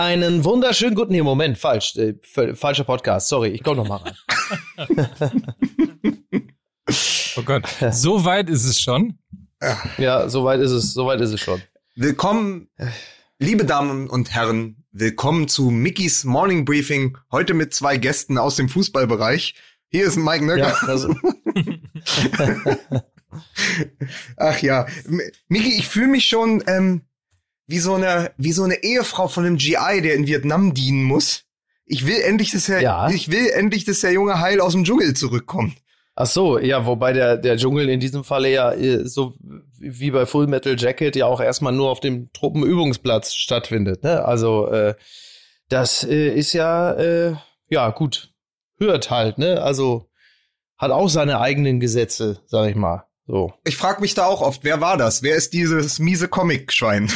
Einen wunderschönen guten nee, Moment, falsch. Äh, falscher Podcast, sorry, ich komme noch mal rein. oh Gott, so weit ist es schon. Ja, so weit ist es, so weit ist es schon. Willkommen, liebe Damen und Herren, willkommen zu Mickys Morning Briefing. Heute mit zwei Gästen aus dem Fußballbereich. Hier ist Mike Nöcker. Ja, Ach ja, Miki, ich fühle mich schon ähm, wie so eine wie so eine Ehefrau von einem GI, der in Vietnam dienen muss. Ich will endlich, dass er, ja. ich will endlich, dass der junge Heil aus dem Dschungel zurückkommt. Ach so, ja, wobei der der Dschungel in diesem Falle ja äh, so wie bei Full Metal Jacket ja auch erstmal nur auf dem Truppenübungsplatz stattfindet. Ne? Also äh, das äh, ist ja äh, ja gut hört halt, ne? Also hat auch seine eigenen Gesetze, sag ich mal. So. Ich frage mich da auch oft, wer war das? Wer ist dieses miese Comic-Schwein?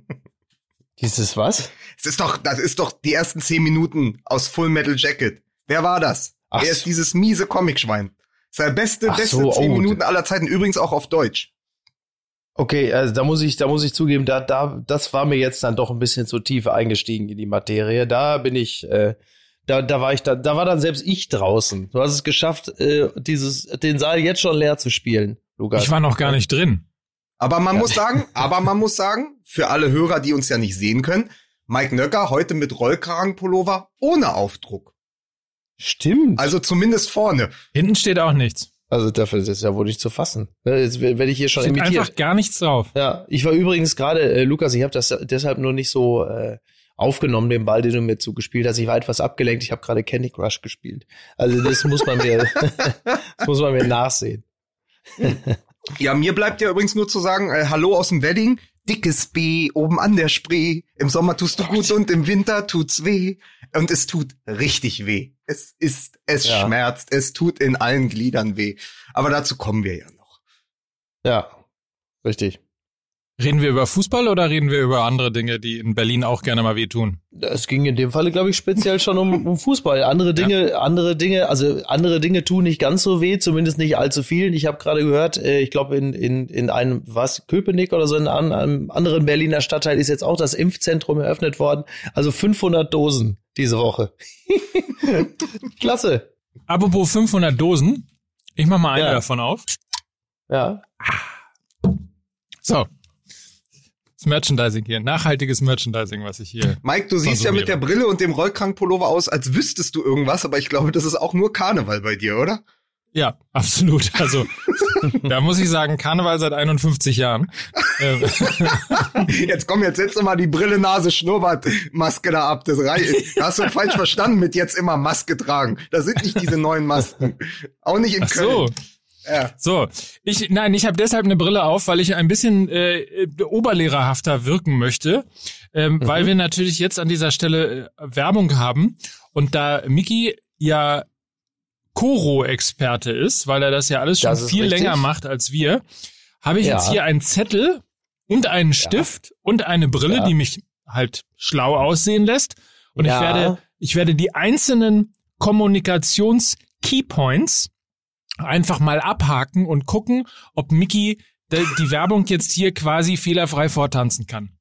Dieses was? Es ist doch, das ist doch die ersten zehn Minuten aus Full Metal Jacket. Wer war das? Ach wer ist dieses miese Comic-Schwein? Seine beste, Ach beste so, zehn oh. Minuten aller Zeiten, übrigens auch auf Deutsch. Okay, also da muss ich, da muss ich zugeben, da, da, das war mir jetzt dann doch ein bisschen zu tief eingestiegen in die Materie. Da bin ich, äh, da, da war ich da, da war dann selbst ich draußen. Du hast es geschafft, äh, dieses, den Saal jetzt schon leer zu spielen, Lukas. Ich war noch gar nicht drin. Aber man ja. muss sagen, aber man muss sagen, für alle Hörer, die uns ja nicht sehen können, Mike Nöcker heute mit Rollkragenpullover ohne Aufdruck. Stimmt. Also zumindest vorne. Hinten steht auch nichts. Also dafür ist es ja wohl nicht zu fassen. Jetzt werde ich hier schon steht imitiert. einfach gar nichts drauf. Ja, ich war übrigens gerade, äh, Lukas, ich habe das deshalb nur nicht so äh, aufgenommen, den Ball, den du mir zugespielt hast. Ich war etwas abgelenkt. Ich habe gerade Candy Crush gespielt. Also das muss man mir, das muss man mir nachsehen. ja, mir bleibt ja übrigens nur zu sagen, äh, hallo aus dem Wedding. Dickes B oben an der Spree. Im Sommer tust du gut und im Winter tut's weh. Und es tut richtig weh. Es ist, es ja. schmerzt, es tut in allen Gliedern weh. Aber dazu kommen wir ja noch. Ja, richtig. Reden wir über Fußball oder reden wir über andere Dinge, die in Berlin auch gerne mal wehtun? Es ging in dem Falle, glaube ich, speziell schon um, um Fußball. Andere Dinge, ja. andere Dinge, also andere Dinge tun nicht ganz so weh, zumindest nicht allzu vielen. Ich habe gerade gehört, äh, ich glaube in, in, in einem, was, Köpenick oder so, in einem anderen Berliner Stadtteil ist jetzt auch das Impfzentrum eröffnet worden. Also 500 Dosen diese Woche. Klasse. Apropos 500 Dosen, ich mach mal eine ja. davon auf. Ja. So, Merchandising hier, nachhaltiges Merchandising, was ich hier. Mike, du siehst ja mit der Brille und dem Rollkrankpullover aus, als wüsstest du irgendwas, aber ich glaube, das ist auch nur Karneval bei dir, oder? Ja, absolut. Also da muss ich sagen, Karneval seit 51 Jahren. Ähm. jetzt komm, jetzt setz mal die Brille, Nase, Schnurrbart, Maske da ab. Das reicht. hast du falsch verstanden mit jetzt immer Maske tragen. Das sind nicht diese neuen Masken. Auch nicht in Ach Köln. So. Ja. So, ich nein, ich habe deshalb eine Brille auf, weil ich ein bisschen äh, oberlehrerhafter wirken möchte, ähm, mhm. weil wir natürlich jetzt an dieser Stelle äh, Werbung haben und da Miki ja Koro-Experte ist, weil er das ja alles schon viel richtig. länger macht als wir, habe ich ja. jetzt hier einen Zettel und einen Stift ja. und eine Brille, ja. die mich halt schlau aussehen lässt. Und ich werde, ich werde die einzelnen Kommunikations-Keypoints einfach mal abhaken und gucken, ob Mickey die Werbung jetzt hier quasi fehlerfrei vortanzen kann.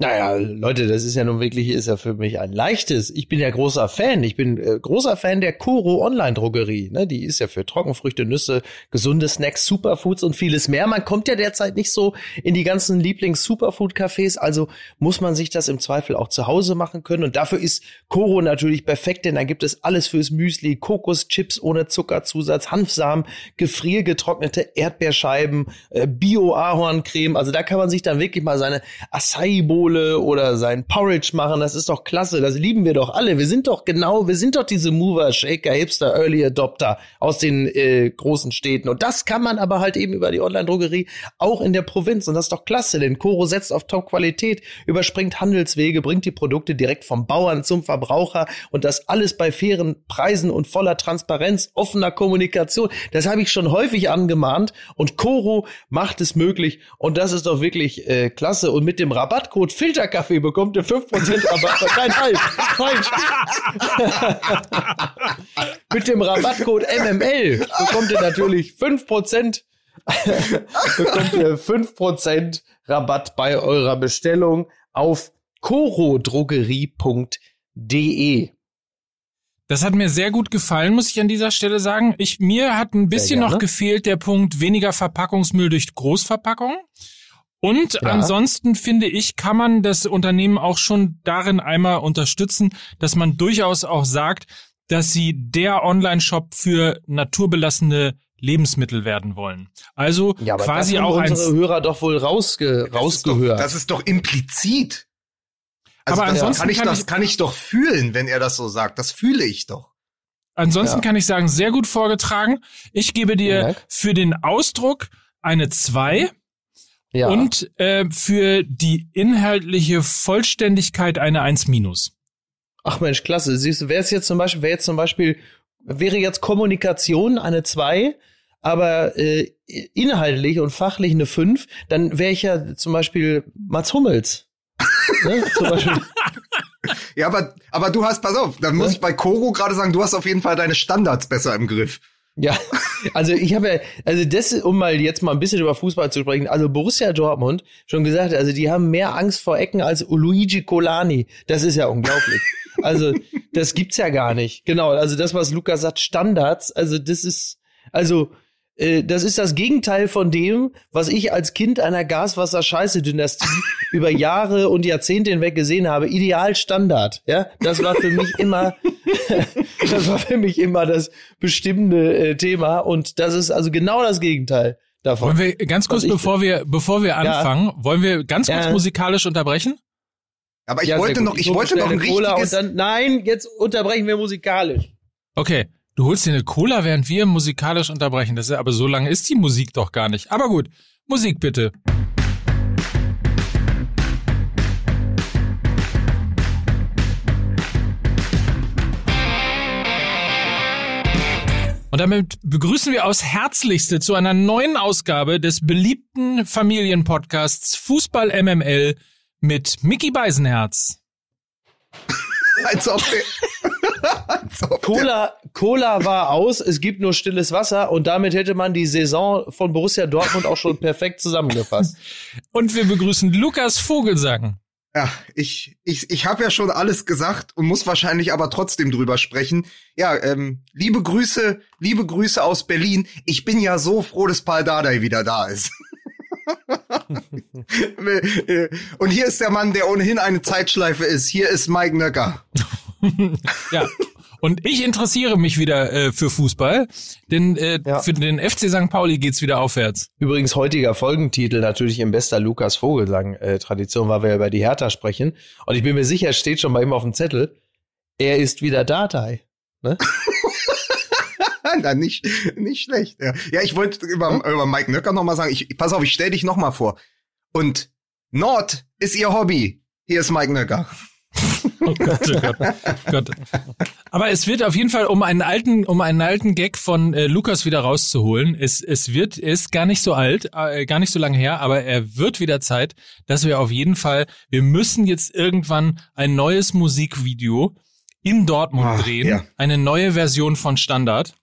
Naja, Leute, das ist ja nun wirklich, ist ja für mich ein leichtes. Ich bin ja großer Fan. Ich bin äh, großer Fan der Koro Online-Drogerie. Ne? Die ist ja für Trockenfrüchte, Nüsse, gesunde Snacks, Superfoods und vieles mehr. Man kommt ja derzeit nicht so in die ganzen Lieblings-Superfood-Cafés, also muss man sich das im Zweifel auch zu Hause machen können. Und dafür ist Koro natürlich perfekt, denn da gibt es alles fürs Müsli, Kokoschips ohne Zuckerzusatz, Hanfsamen, gefriergetrocknete Erdbeerscheiben, äh, Bio-Ahorncreme. Also da kann man sich dann wirklich mal seine Acai-Bowl Kohle oder sein Porridge machen, das ist doch klasse, das lieben wir doch alle. Wir sind doch genau, wir sind doch diese Mover, Shaker, Hipster, Early Adopter aus den äh, großen Städten. Und das kann man aber halt eben über die Online-Drogerie auch in der Provinz. Und das ist doch klasse, denn Coro setzt auf Top-Qualität, überspringt Handelswege, bringt die Produkte direkt vom Bauern zum Verbraucher und das alles bei fairen Preisen und voller Transparenz, offener Kommunikation. Das habe ich schon häufig angemahnt und Coro macht es möglich und das ist doch wirklich äh, klasse. Und mit dem Rabattcode Filterkaffee bekommt ihr 5% Rabatt. Nein, halt, falsch. Mit dem Rabattcode MML bekommt ihr natürlich 5% bekommt ihr 5% Rabatt bei eurer Bestellung auf corodrogerie.de. Das hat mir sehr gut gefallen, muss ich an dieser Stelle sagen. Ich, mir hat ein bisschen noch gefehlt der Punkt weniger Verpackungsmüll durch Großverpackung. Und ja. ansonsten finde ich, kann man das Unternehmen auch schon darin einmal unterstützen, dass man durchaus auch sagt, dass sie der Online-Shop für naturbelassene Lebensmittel werden wollen. Also ja, quasi auch unsere Hörer doch wohl rausge das rausgehört. Ist doch, das ist doch implizit. Also aber ansonsten kann ich, kann das ich, kann ich doch fühlen, wenn er das so sagt. Das fühle ich doch. Ansonsten ja. kann ich sagen, sehr gut vorgetragen. Ich gebe dir ja. für den Ausdruck eine 2 ja. und äh, für die inhaltliche Vollständigkeit eine 1 minus. Ach Mensch, klasse. Siehst du, wäre es jetzt zum Beispiel, wäre jetzt zum Beispiel, wäre jetzt Kommunikation eine 2, aber äh, inhaltlich und fachlich eine 5, dann wäre ich ja zum Beispiel Mats Hummels. ne? Zum Beispiel. Ja, aber, aber du hast, pass auf, dann muss ja? ich bei Koro gerade sagen, du hast auf jeden Fall deine Standards besser im Griff. Ja, also ich habe also das, um mal jetzt mal ein bisschen über Fußball zu sprechen, also Borussia Dortmund, schon gesagt, also die haben mehr Angst vor Ecken als Luigi Colani. Das ist ja unglaublich. Also, das gibt's ja gar nicht. Genau, also das, was Lukas sagt, Standards, also das ist, also, äh, das ist das Gegenteil von dem, was ich als Kind einer Gaswasser-Scheiße-Dynastie über Jahre und Jahrzehnte hinweg gesehen habe. Ideal Standard, ja. Das war für mich immer, das war für mich immer das bestimmende äh, Thema und das ist also genau das Gegenteil. Davon. Wollen wir ganz kurz, bevor wir, bevor wir anfangen, ja. wollen wir ganz kurz ja. musikalisch unterbrechen? Aber ich ja, wollte noch, ich, ich wollte noch ein richtiges. Dann, nein, jetzt unterbrechen wir musikalisch. Okay. Du holst dir eine Cola, während wir musikalisch unterbrechen. Das ist, aber so lange ist die Musik doch gar nicht. Aber gut, Musik bitte. Und damit begrüßen wir aus Herzlichste zu einer neuen Ausgabe des beliebten Familienpodcasts Fußball MML mit Mickey Beisenherz. Als ob der, als ob Cola, Cola war aus, es gibt nur stilles Wasser und damit hätte man die Saison von Borussia Dortmund auch schon perfekt zusammengefasst. Und wir begrüßen Lukas Vogelsang. Ja, ich, ich, ich habe ja schon alles gesagt und muss wahrscheinlich aber trotzdem drüber sprechen. Ja, ähm, liebe Grüße, liebe Grüße aus Berlin. Ich bin ja so froh, dass Paul Dardai wieder da ist. Und hier ist der Mann, der ohnehin eine Zeitschleife ist. Hier ist Mike Nöcker. ja. Und ich interessiere mich wieder äh, für Fußball, denn äh, ja. für den FC St. Pauli geht's wieder aufwärts. Übrigens heutiger Folgentitel natürlich im bester Lukas Vogelsang-Tradition, weil wir über die Hertha sprechen. Und ich bin mir sicher, es steht schon bei ihm auf dem Zettel, er ist wieder Datei. Ne? Na, nicht, nicht schlecht. Ja, ja ich wollte über, hm? über Mike Nöcker nochmal sagen, ich, pass auf, ich stell dich nochmal vor. Und Nord ist ihr Hobby. Hier ist Mike Nöcker. Oh Gott, oh Gott, Gott. Aber es wird auf jeden Fall, um einen alten, um einen alten Gag von äh, Lukas wieder rauszuholen, es, es wird, ist gar nicht so alt, äh, gar nicht so lange her, aber er wird wieder Zeit, dass wir auf jeden Fall, wir müssen jetzt irgendwann ein neues Musikvideo in Dortmund Ach, drehen, ja. eine neue Version von Standard.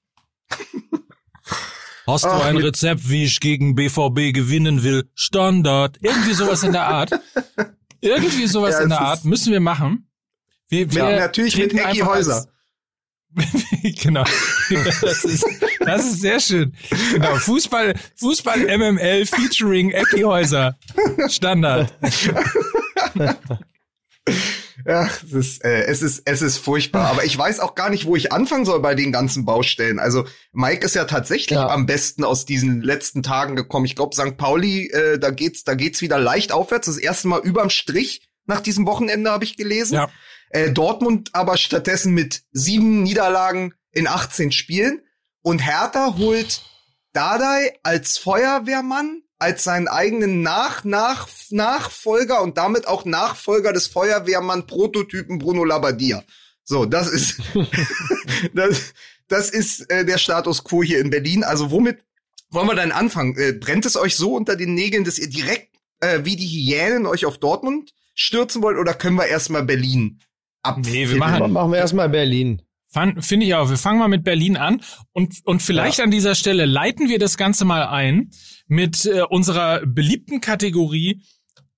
Hast du ein Rezept, wie ich gegen BVB gewinnen will? Standard. Irgendwie sowas in der Art. Irgendwie sowas ja, in der Art müssen wir machen. Wir, wir ja, natürlich mit Ecki Häuser. genau. Das ist, das ist sehr schön. Genau. Fußball, Fußball MML featuring Ecki Häuser. Standard. Ja, es ist, äh, es ist, es ist furchtbar. Aber ich weiß auch gar nicht, wo ich anfangen soll bei den ganzen Baustellen. Also Mike ist ja tatsächlich ja. am besten aus diesen letzten Tagen gekommen. Ich glaube, St. Pauli, äh, da geht's, da geht's wieder leicht aufwärts. Das erste Mal überm Strich nach diesem Wochenende habe ich gelesen. Ja. Äh, Dortmund aber stattdessen mit sieben Niederlagen in 18 Spielen. Und Hertha holt Dardai als Feuerwehrmann als seinen eigenen Nach Nach Nachfolger und damit auch Nachfolger des Feuerwehrmann-Prototypen Bruno Labbadia. So, das ist das, das ist äh, der Status quo hier in Berlin. Also womit wollen wir dann anfangen? Äh, brennt es euch so unter den Nägeln, dass ihr direkt äh, wie die Hyänen euch auf Dortmund stürzen wollt oder können wir erstmal Berlin ab? Nee, wir machen, machen wir erstmal Berlin. Finde ich auch. Wir fangen mal mit Berlin an und, und vielleicht ja. an dieser Stelle leiten wir das Ganze mal ein mit äh, unserer beliebten Kategorie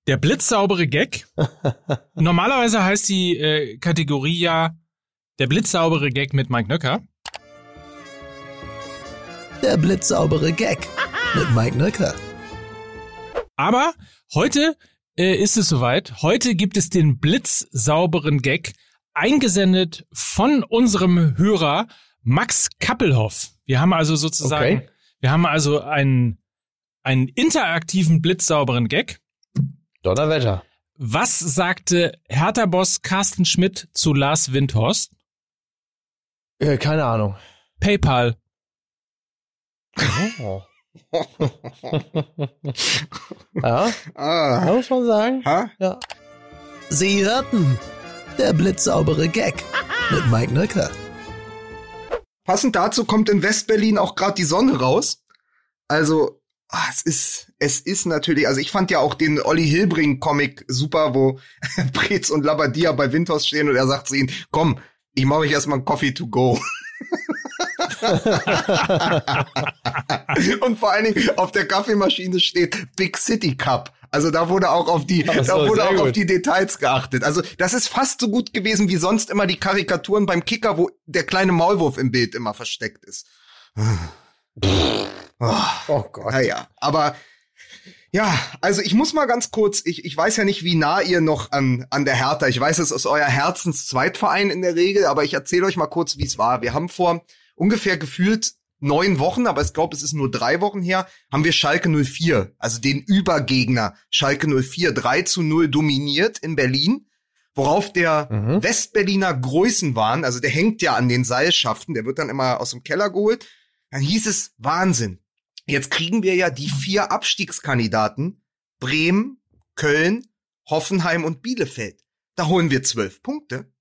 Der blitzsaubere Gag. Normalerweise heißt die äh, Kategorie ja der blitzsaubere Gag mit Mike Nöcker. Der blitzsaubere Gag mit Mike Nöcker. Aber heute äh, ist es soweit. Heute gibt es den blitzsauberen Gag, eingesendet von unserem Hörer Max Kappelhoff. Wir haben also sozusagen, okay. wir haben also einen, einen interaktiven blitzsauberen Gag. Donnerwetter. Was sagte Hertha-Boss Carsten Schmidt zu Lars Windhorst? Äh, keine Ahnung. PayPal. Oh. ja, ah. muss man sagen. Ha? Ja. Sie hörten der blitzsaubere Gag mit Mike Nöcker. Passend dazu kommt in Westberlin auch gerade die Sonne raus. Also, ah, es ist, es ist natürlich, also ich fand ja auch den Olli Hilbring Comic super, wo Brez und Labadia bei Windhaus stehen und er sagt zu ihnen, komm, ich mache euch erstmal einen Coffee to go. und vor allen Dingen auf der Kaffeemaschine steht Big City Cup. Also da wurde auch auf die, so, da wurde auch gut. auf die Details geachtet. Also das ist fast so gut gewesen wie sonst immer die Karikaturen beim Kicker, wo der kleine Maulwurf im Bild immer versteckt ist. Oh, oh Gott. Naja, aber ja, also ich muss mal ganz kurz, ich, ich weiß ja nicht, wie nah ihr noch an, an der Hertha, ich weiß, es ist euer Herzenszweitverein in der Regel, aber ich erzähle euch mal kurz, wie es war. Wir haben vor ungefähr gefühlt neun Wochen, aber ich glaube, es ist nur drei Wochen her, haben wir Schalke 04, also den Übergegner Schalke 04 3 zu 0 dominiert in Berlin, worauf der mhm. Westberliner Größen waren, also der hängt ja an den Seilschaften, der wird dann immer aus dem Keller geholt. Dann hieß es Wahnsinn. Jetzt kriegen wir ja die vier Abstiegskandidaten Bremen, Köln, Hoffenheim und Bielefeld. Da holen wir zwölf Punkte.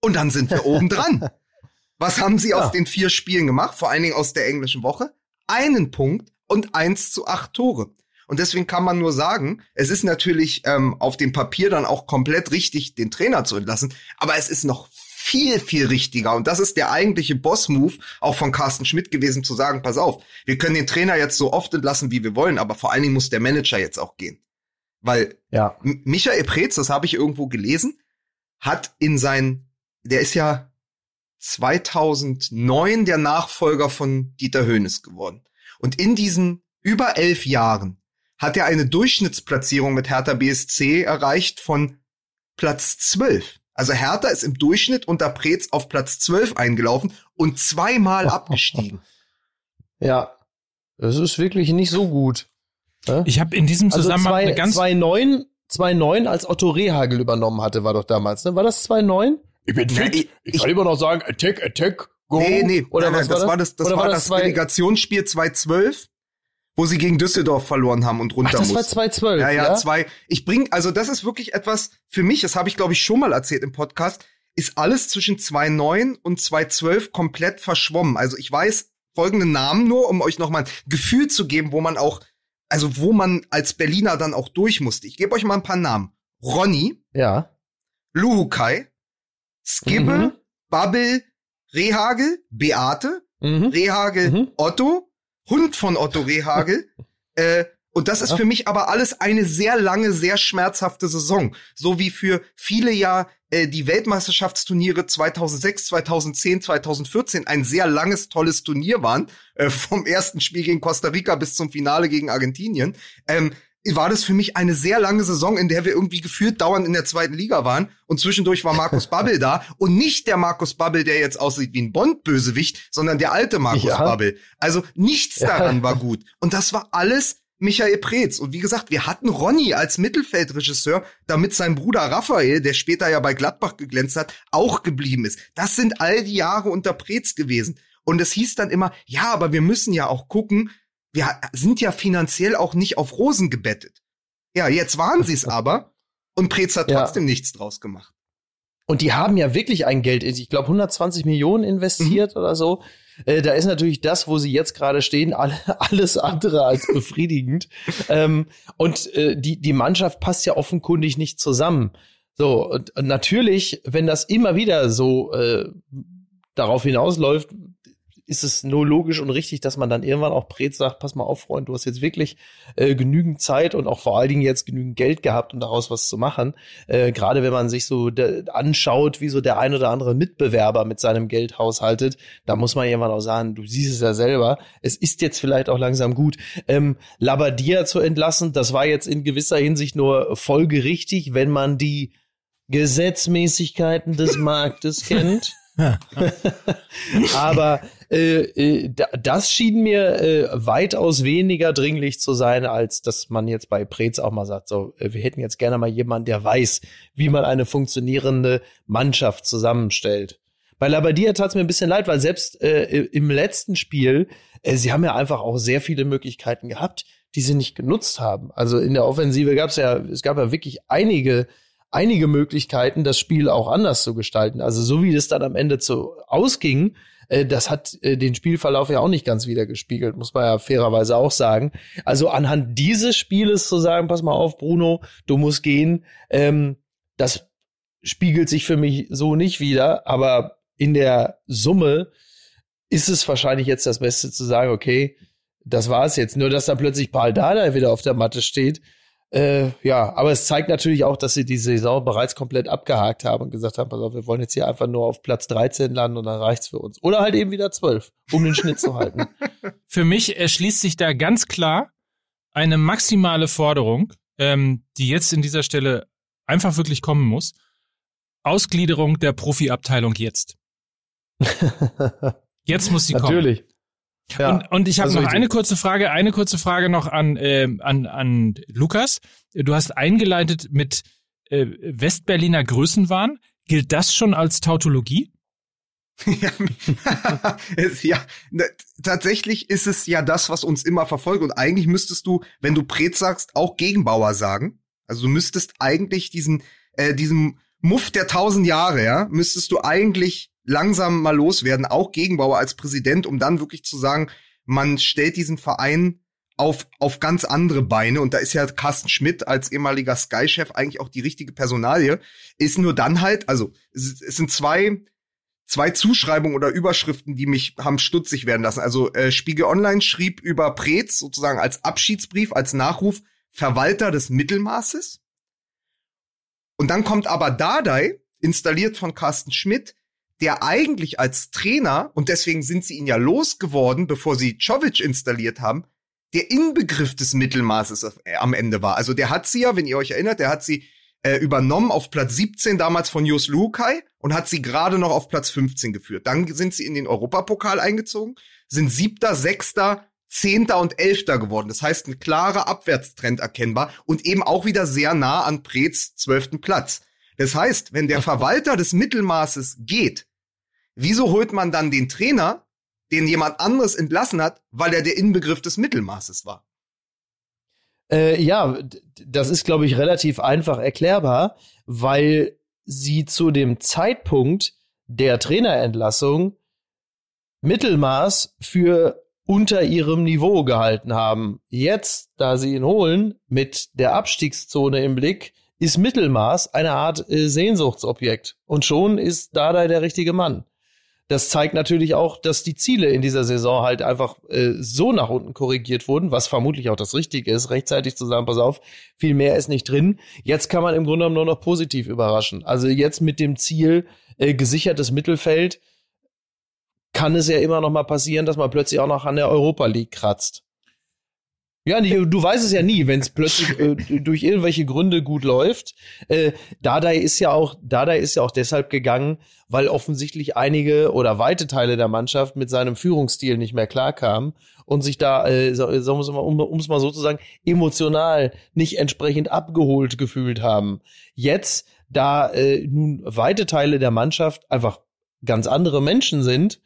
Und dann sind wir oben dran. Was haben sie ja. aus den vier Spielen gemacht? Vor allen Dingen aus der englischen Woche. Einen Punkt und eins zu acht Tore. Und deswegen kann man nur sagen, es ist natürlich ähm, auf dem Papier dann auch komplett richtig, den Trainer zu entlassen. Aber es ist noch viel, viel richtiger. Und das ist der eigentliche Boss-Move auch von Carsten Schmidt gewesen, zu sagen, pass auf, wir können den Trainer jetzt so oft entlassen, wie wir wollen, aber vor allen Dingen muss der Manager jetzt auch gehen. Weil ja. Michael Preetz, das habe ich irgendwo gelesen, hat in sein, der ist ja 2009 der Nachfolger von Dieter Höhnes geworden. Und in diesen über elf Jahren hat er eine Durchschnittsplatzierung mit Hertha BSC erreicht von Platz 12. Also Hertha ist im Durchschnitt unter Preetz auf Platz 12 eingelaufen und zweimal abgestiegen. Ja, das ist wirklich nicht so gut. Ich habe in diesem also Zusammenhang also zwei, eine ganz 2-9 2-9 als Otto Rehagel übernommen hatte, war doch damals, ne? War das 2-9? Ich bin fit. Ja, ich, ich, kann immer noch sagen, Attack, Attack, Go. Nee, nee, oder nein, was das war das, das war, war das, das Relegationsspiel 2-12, wo sie gegen Düsseldorf verloren haben und runter Ach, das mussten. war 2-12, ja, ja, ja, zwei. Ich bring, also das ist wirklich etwas für mich, das habe ich glaube ich schon mal erzählt im Podcast, ist alles zwischen 2-9 und 2-12 komplett verschwommen. Also ich weiß folgende Namen nur, um euch nochmal ein Gefühl zu geben, wo man auch, also wo man als Berliner dann auch durch musste. Ich gebe euch mal ein paar Namen. Ronny. Ja. Luhukai. Skibbe, mhm. Babbel, Rehagel, Beate, mhm. Rehagel, mhm. Otto, Hund von Otto Rehagel. äh, und das ist für mich aber alles eine sehr lange, sehr schmerzhafte Saison. So wie für viele ja äh, die Weltmeisterschaftsturniere 2006, 2010, 2014 ein sehr langes, tolles Turnier waren. Äh, vom ersten Spiel gegen Costa Rica bis zum Finale gegen Argentinien. Ähm, war das für mich eine sehr lange Saison, in der wir irgendwie gefühlt dauernd in der zweiten Liga waren. Und zwischendurch war Markus Babbel da. Und nicht der Markus Babbel, der jetzt aussieht wie ein Bond-Bösewicht, sondern der alte Markus ja. Babbel. Also nichts daran war gut. Und das war alles Michael Preetz. Und wie gesagt, wir hatten Ronny als Mittelfeldregisseur, damit sein Bruder Raphael, der später ja bei Gladbach geglänzt hat, auch geblieben ist. Das sind all die Jahre unter Preetz gewesen. Und es hieß dann immer, ja, aber wir müssen ja auch gucken, wir sind ja finanziell auch nicht auf Rosen gebettet. Ja, jetzt waren sie es aber und Preetz hat ja. trotzdem nichts draus gemacht. Und die haben ja wirklich ein Geld, ich glaube 120 Millionen investiert mhm. oder so. Äh, da ist natürlich das, wo sie jetzt gerade stehen, alle, alles andere als befriedigend. ähm, und äh, die, die Mannschaft passt ja offenkundig nicht zusammen. So, und, und natürlich, wenn das immer wieder so äh, darauf hinausläuft, ist es nur logisch und richtig, dass man dann irgendwann auch Prez sagt, pass mal auf, Freund, du hast jetzt wirklich äh, genügend Zeit und auch vor allen Dingen jetzt genügend Geld gehabt, um daraus was zu machen. Äh, Gerade wenn man sich so anschaut, wie so der ein oder andere Mitbewerber mit seinem Geld haushaltet, da muss man irgendwann auch sagen, du siehst es ja selber, es ist jetzt vielleicht auch langsam gut. Ähm, Labadia zu entlassen, das war jetzt in gewisser Hinsicht nur folgerichtig, wenn man die Gesetzmäßigkeiten des Marktes kennt. Aber äh, äh, das schien mir äh, weitaus weniger dringlich zu sein, als dass man jetzt bei Preetz auch mal sagt, so, äh, wir hätten jetzt gerne mal jemanden, der weiß, wie man eine funktionierende Mannschaft zusammenstellt. Bei Labadia tat es mir ein bisschen leid, weil selbst äh, im letzten Spiel, äh, sie haben ja einfach auch sehr viele Möglichkeiten gehabt, die sie nicht genutzt haben. Also in der Offensive gab es ja, es gab ja wirklich einige einige Möglichkeiten, das Spiel auch anders zu gestalten. Also so wie das dann am Ende zu ausging, äh, das hat äh, den Spielverlauf ja auch nicht ganz wieder gespiegelt, muss man ja fairerweise auch sagen. Also anhand dieses Spieles zu sagen, pass mal auf, Bruno, du musst gehen, ähm, das spiegelt sich für mich so nicht wieder, aber in der Summe ist es wahrscheinlich jetzt das Beste zu sagen, okay, das war's jetzt. Nur, dass da plötzlich Paul Dada wieder auf der Matte steht, äh, ja, aber es zeigt natürlich auch, dass sie die Saison bereits komplett abgehakt haben und gesagt haben, pass auf, wir wollen jetzt hier einfach nur auf Platz 13 landen und dann reicht's für uns. Oder halt eben wieder 12, um den Schnitt zu halten. Für mich erschließt sich da ganz klar eine maximale Forderung, ähm, die jetzt in dieser Stelle einfach wirklich kommen muss. Ausgliederung der Profiabteilung jetzt. Jetzt muss sie kommen. Natürlich. Ja, und, und ich habe noch eine kurze Frage, eine kurze Frage noch an, äh, an, an Lukas. Du hast eingeleitet mit äh, Westberliner Größenwahn. Gilt das schon als Tautologie? ja, ne, tatsächlich ist es ja das, was uns immer verfolgt. Und eigentlich müsstest du, wenn du Prez sagst, auch Gegenbauer sagen. Also du müsstest eigentlich diesen, äh, diesen Muff der tausend Jahre, ja, müsstest du eigentlich langsam mal loswerden, auch Gegenbauer als Präsident, um dann wirklich zu sagen, man stellt diesen Verein auf, auf ganz andere Beine. Und da ist ja Carsten Schmidt als ehemaliger Sky-Chef eigentlich auch die richtige Personalie. Ist nur dann halt, also es, es sind zwei, zwei Zuschreibungen oder Überschriften, die mich haben stutzig werden lassen. Also äh, Spiegel Online schrieb über Preetz sozusagen als Abschiedsbrief, als Nachruf Verwalter des Mittelmaßes. Und dann kommt aber Dardai, installiert von Carsten Schmidt, der eigentlich als Trainer, und deswegen sind sie ihn ja losgeworden, bevor sie Czovic installiert haben, der Inbegriff des Mittelmaßes äh, am Ende war. Also der hat sie ja, wenn ihr euch erinnert, der hat sie äh, übernommen auf Platz 17 damals von Jos Lukai und hat sie gerade noch auf Platz 15 geführt. Dann sind sie in den Europapokal eingezogen, sind siebter, sechster, zehnter und elfter geworden. Das heißt, ein klarer Abwärtstrend erkennbar und eben auch wieder sehr nah an Preetz zwölften Platz. Das heißt, wenn der Verwalter des Mittelmaßes geht, Wieso holt man dann den Trainer, den jemand anderes entlassen hat, weil er der Inbegriff des Mittelmaßes war? Äh, ja, das ist, glaube ich, relativ einfach erklärbar, weil sie zu dem Zeitpunkt der Trainerentlassung Mittelmaß für unter ihrem Niveau gehalten haben. Jetzt, da sie ihn holen, mit der Abstiegszone im Blick, ist Mittelmaß eine Art äh, Sehnsuchtsobjekt. Und schon ist Dada der richtige Mann das zeigt natürlich auch, dass die Ziele in dieser Saison halt einfach äh, so nach unten korrigiert wurden, was vermutlich auch das Richtige ist, rechtzeitig zu sagen, pass auf, viel mehr ist nicht drin. Jetzt kann man im Grunde genommen nur noch positiv überraschen. Also jetzt mit dem Ziel äh, gesichertes Mittelfeld kann es ja immer noch mal passieren, dass man plötzlich auch noch an der Europa League kratzt. Ja, du weißt es ja nie, wenn es plötzlich äh, durch irgendwelche Gründe gut läuft. Äh, Dardai ist ja auch, Dardai ist ja auch deshalb gegangen, weil offensichtlich einige oder weite Teile der Mannschaft mit seinem Führungsstil nicht mehr klarkamen und sich da, äh, sagen wir mal, um es mal so zu sagen, emotional nicht entsprechend abgeholt gefühlt haben. Jetzt, da äh, nun weite Teile der Mannschaft einfach ganz andere Menschen sind,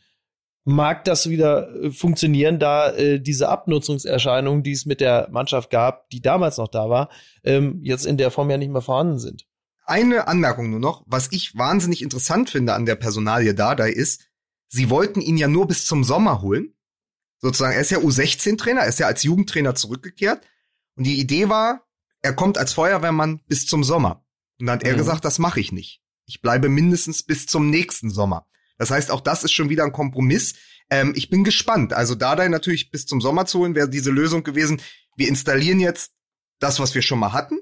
mag das wieder äh, funktionieren, da äh, diese Abnutzungserscheinungen, die es mit der Mannschaft gab, die damals noch da war, ähm, jetzt in der Form ja nicht mehr vorhanden sind. Eine Anmerkung nur noch, was ich wahnsinnig interessant finde an der Personalie Dardai ist, sie wollten ihn ja nur bis zum Sommer holen. Sozusagen, er ist ja U16-Trainer, er ist ja als Jugendtrainer zurückgekehrt. Und die Idee war, er kommt als Feuerwehrmann bis zum Sommer. Und dann hat er mhm. gesagt, das mache ich nicht. Ich bleibe mindestens bis zum nächsten Sommer. Das heißt, auch das ist schon wieder ein Kompromiss. Ähm, ich bin gespannt. Also Dardai natürlich bis zum Sommer zu holen, wäre diese Lösung gewesen. Wir installieren jetzt das, was wir schon mal hatten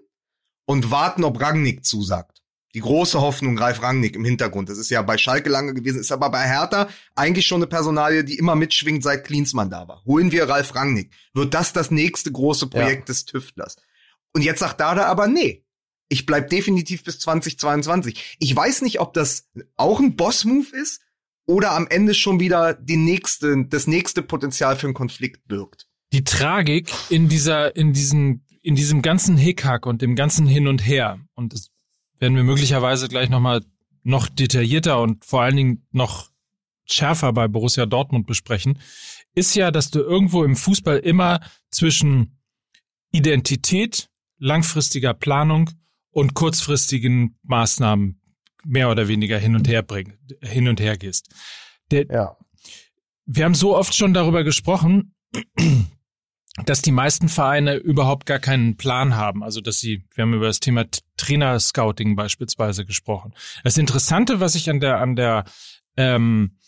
und warten, ob Rangnick zusagt. Die große Hoffnung Ralf Rangnick im Hintergrund. Das ist ja bei Schalke lange gewesen, ist aber bei Hertha eigentlich schon eine Personalie, die immer mitschwingt, seit Klinsmann da war. Holen wir Ralf Rangnick. Wird das das nächste große Projekt ja. des Tüftlers? Und jetzt sagt Dada aber, nee, ich bleib definitiv bis 2022. Ich weiß nicht, ob das auch ein Boss-Move ist oder am Ende schon wieder die nächste, das nächste Potenzial für einen Konflikt birgt. Die Tragik in dieser, in diesen, in diesem ganzen Hickhack und dem ganzen Hin und Her, und das werden wir möglicherweise gleich nochmal noch detaillierter und vor allen Dingen noch schärfer bei Borussia Dortmund besprechen, ist ja, dass du irgendwo im Fußball immer zwischen Identität, langfristiger Planung und kurzfristigen Maßnahmen mehr oder weniger hin und her bringen, hin und her gehst. Der, ja. Wir haben so oft schon darüber gesprochen, dass die meisten Vereine überhaupt gar keinen Plan haben. Also, dass sie, wir haben über das Thema Trainer-Scouting beispielsweise gesprochen. Das Interessante, was ich an der, an der, ähm,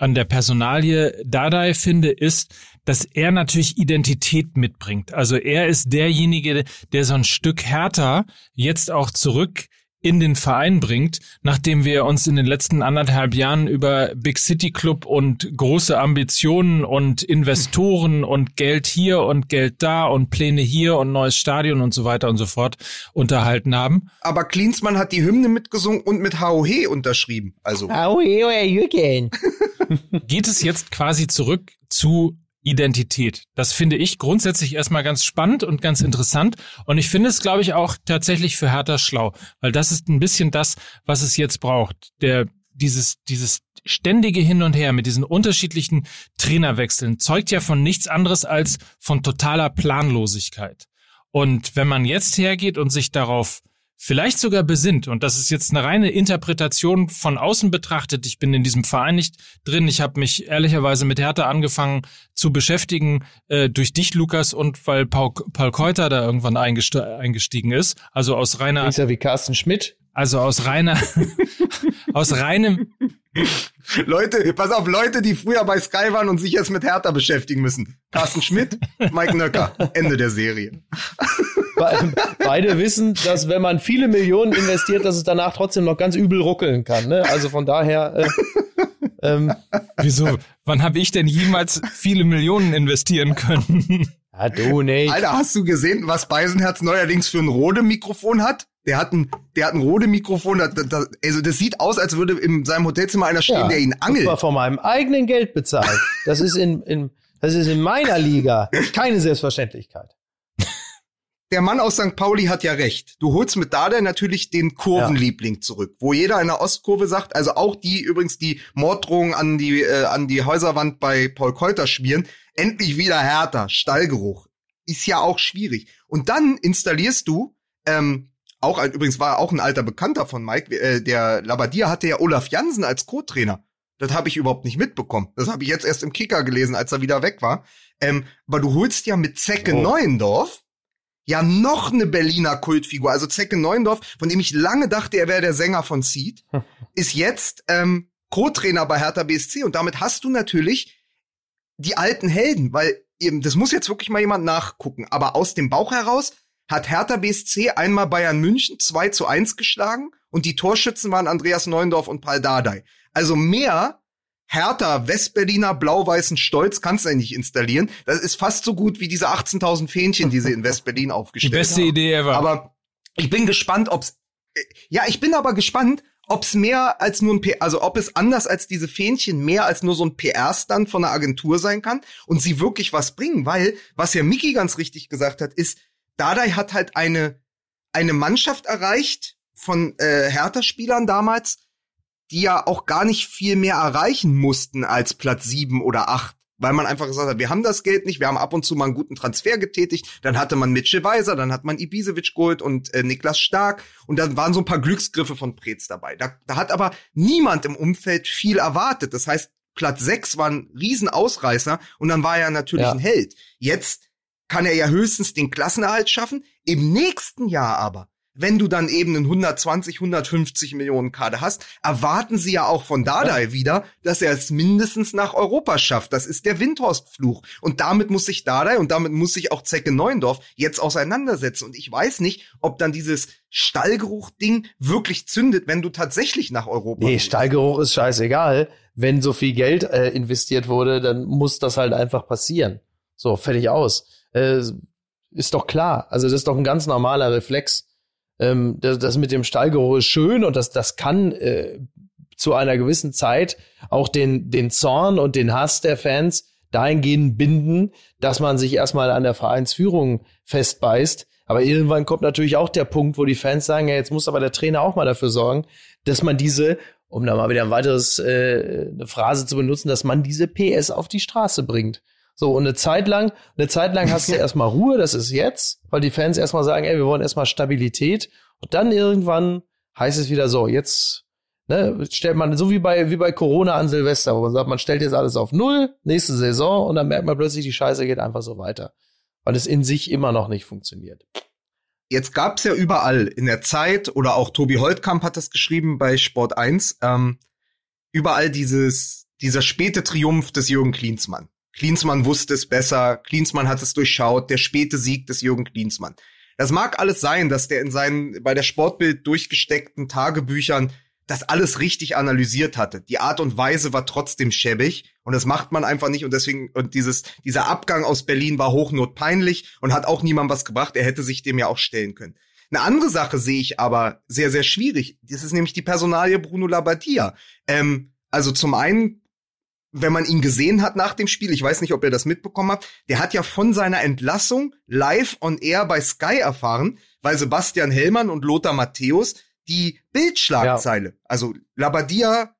an der Personalie Dadai finde, ist, dass er natürlich Identität mitbringt. Also er ist derjenige, der so ein Stück härter jetzt auch zurück in den Verein bringt, nachdem wir uns in den letzten anderthalb Jahren über Big City Club und große Ambitionen und Investoren und Geld hier und Geld da und Pläne hier und neues Stadion und so weiter und so fort unterhalten haben. Aber Klinsmann hat die Hymne mitgesungen und mit HOH unterschrieben. Also. HOH oder Jürgen. Geht es jetzt quasi zurück zu Identität. Das finde ich grundsätzlich erstmal ganz spannend und ganz interessant. Und ich finde es, glaube ich, auch tatsächlich für Hertha schlau, weil das ist ein bisschen das, was es jetzt braucht. Der, dieses, dieses ständige Hin und Her mit diesen unterschiedlichen Trainerwechseln zeugt ja von nichts anderes als von totaler Planlosigkeit. Und wenn man jetzt hergeht und sich darauf vielleicht sogar besinnt, und das ist jetzt eine reine Interpretation von außen betrachtet, ich bin in diesem Verein nicht drin, ich habe mich ehrlicherweise mit Hertha angefangen zu beschäftigen, äh, durch dich, Lukas, und weil Paul, Paul Keuter da irgendwann eingestiegen ist, also aus reiner... Ist ja wie Carsten Schmidt. Also aus reiner, aus reinem Leute, pass auf, Leute, die früher bei Sky waren und sich jetzt mit Hertha beschäftigen müssen. Carsten Schmidt, Mike Nöcker, Ende der Serie. Beide wissen, dass wenn man viele Millionen investiert, dass es danach trotzdem noch ganz übel ruckeln kann. Ne? Also von daher. Äh, ähm, Wieso? Wann habe ich denn jemals viele Millionen investieren können? Ja, du nicht. Alter, hast du gesehen, was Beisenherz neuerdings für ein Rode-Mikrofon hat? Der hat ein, der hat ein Rode-Mikrofon. Das, das, also das sieht aus, als würde in seinem Hotelzimmer einer stehen, ja, der ihn angelt. Das war von meinem eigenen Geld bezahlt. Das ist in, in, das ist in meiner Liga keine Selbstverständlichkeit. Der Mann aus St. Pauli hat ja recht. Du holst mit Dada natürlich den Kurvenliebling ja. zurück, wo jeder in der Ostkurve sagt, also auch die übrigens die Morddrohungen an die äh, an die Häuserwand bei Paul Keuter schmieren, endlich wieder härter, Stallgeruch. Ist ja auch schwierig. Und dann installierst du ähm, auch ein, übrigens war auch ein alter Bekannter von Mike, äh, der Labadier hatte ja Olaf Jansen als Co-Trainer. Das habe ich überhaupt nicht mitbekommen. Das habe ich jetzt erst im Kicker gelesen, als er wieder weg war. Ähm, aber du holst ja mit Zecke oh. Neuendorf ja noch eine Berliner Kultfigur. Also Zecke Neuendorf, von dem ich lange dachte, er wäre der Sänger von Seed, ist jetzt ähm, Co-Trainer bei Hertha BSC und damit hast du natürlich die alten Helden, weil eben, das muss jetzt wirklich mal jemand nachgucken. Aber aus dem Bauch heraus hat Hertha BSC einmal Bayern München 2 zu 1 geschlagen und die Torschützen waren Andreas Neundorf und Paul Dardai. Also mehr Hertha Westberliner blau-weißen Stolz kannst du nicht installieren. Das ist fast so gut wie diese 18.000 Fähnchen, die sie in Westberlin aufgestellt haben. Die beste haben. Idee ever. Aber ich bin gespannt, ob's äh, ja, ich bin aber gespannt, ob's mehr als nur ein PR, also ob es anders als diese Fähnchen mehr als nur so ein PR-Stand von einer Agentur sein kann und sie wirklich was bringen, weil was ja Miki ganz richtig gesagt hat, ist, Dardai hat halt eine, eine Mannschaft erreicht von äh, Hertha-Spielern damals, die ja auch gar nicht viel mehr erreichen mussten als Platz sieben oder acht. Weil man einfach gesagt hat, wir haben das Geld nicht, wir haben ab und zu mal einen guten Transfer getätigt, dann hatte man Mitchell Weiser, dann hat man Ibisevic geholt und äh, Niklas Stark und dann waren so ein paar Glücksgriffe von Preetz dabei. Da, da hat aber niemand im Umfeld viel erwartet. Das heißt, Platz sechs war ein Riesenausreißer und dann war er natürlich ja. ein Held. Jetzt kann er ja höchstens den Klassenerhalt schaffen. Im nächsten Jahr aber wenn du dann eben einen 120, 150 Millionen Kader hast, erwarten sie ja auch von Dardai ja. wieder, dass er es mindestens nach Europa schafft. Das ist der Windhorst-Fluch. Und damit muss sich Dardai und damit muss sich auch Zecke Neuendorf jetzt auseinandersetzen. Und ich weiß nicht, ob dann dieses Stallgeruch-Ding wirklich zündet, wenn du tatsächlich nach Europa Nee, Stallgeruch ist scheißegal. Wenn so viel Geld äh, investiert wurde, dann muss das halt einfach passieren. So, fertig aus. Äh, ist doch klar. Also das ist doch ein ganz normaler Reflex ähm, das, das mit dem Stallgeruch ist schön und das, das kann äh, zu einer gewissen Zeit auch den, den Zorn und den Hass der Fans dahingehend binden, dass man sich erstmal an der Vereinsführung festbeißt. Aber irgendwann kommt natürlich auch der Punkt, wo die Fans sagen, ja, jetzt muss aber der Trainer auch mal dafür sorgen, dass man diese, um da mal wieder ein weiteres, äh, eine Phrase zu benutzen, dass man diese PS auf die Straße bringt. So, und eine Zeit lang, eine Zeit lang hast du erstmal Ruhe, das ist jetzt, weil die Fans erstmal sagen, ey, wir wollen erstmal Stabilität. Und dann irgendwann heißt es wieder so, jetzt, ne, stellt man, so wie bei, wie bei Corona an Silvester, wo man sagt, man stellt jetzt alles auf Null, nächste Saison, und dann merkt man plötzlich, die Scheiße geht einfach so weiter. Weil es in sich immer noch nicht funktioniert. Jetzt gab's ja überall in der Zeit, oder auch Tobi Holtkamp hat das geschrieben bei Sport 1, ähm, überall dieses, dieser späte Triumph des Jürgen Klinsmann. Klinsmann wusste es besser, Klinsmann hat es durchschaut, der späte Sieg des Jürgen Klinsmann. Das mag alles sein, dass der in seinen bei der Sportbild durchgesteckten Tagebüchern das alles richtig analysiert hatte. Die Art und Weise war trotzdem schäbig und das macht man einfach nicht und deswegen und dieses dieser Abgang aus Berlin war hochnotpeinlich und hat auch niemand was gebracht. Er hätte sich dem ja auch stellen können. Eine andere Sache sehe ich aber sehr sehr schwierig. Das ist nämlich die Personalie Bruno Labbadia. Ähm, also zum einen wenn man ihn gesehen hat nach dem Spiel, ich weiß nicht, ob ihr das mitbekommen habt, der hat ja von seiner Entlassung live on air bei Sky erfahren, weil Sebastian Hellmann und Lothar Matthäus die Bildschlagzeile, ja. also Labadia,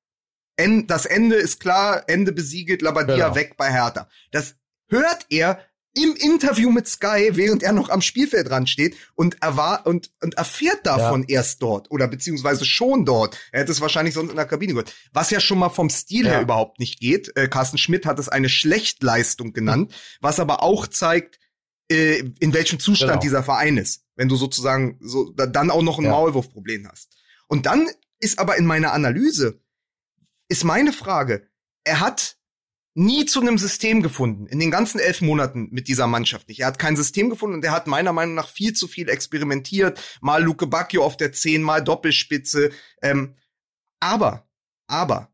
das Ende ist klar, Ende besiegelt, Labadia genau. weg bei Hertha. Das hört er im Interview mit Sky, während er noch am Spielfeld dran steht und er und, und erfährt davon ja. erst dort oder beziehungsweise schon dort. Er hätte es wahrscheinlich sonst in der Kabine gehört. Was ja schon mal vom Stil ja. her überhaupt nicht geht. Äh, Carsten Schmidt hat es eine Schlechtleistung genannt, mhm. was aber auch zeigt, äh, in welchem Zustand genau. dieser Verein ist. Wenn du sozusagen so da, dann auch noch ein ja. Maulwurfproblem hast. Und dann ist aber in meiner Analyse, ist meine Frage, er hat nie zu einem System gefunden. In den ganzen elf Monaten mit dieser Mannschaft nicht. Er hat kein System gefunden und er hat meiner Meinung nach viel zu viel experimentiert. Mal Luke Bacchio auf der 10, mal Doppelspitze. Ähm, aber, aber,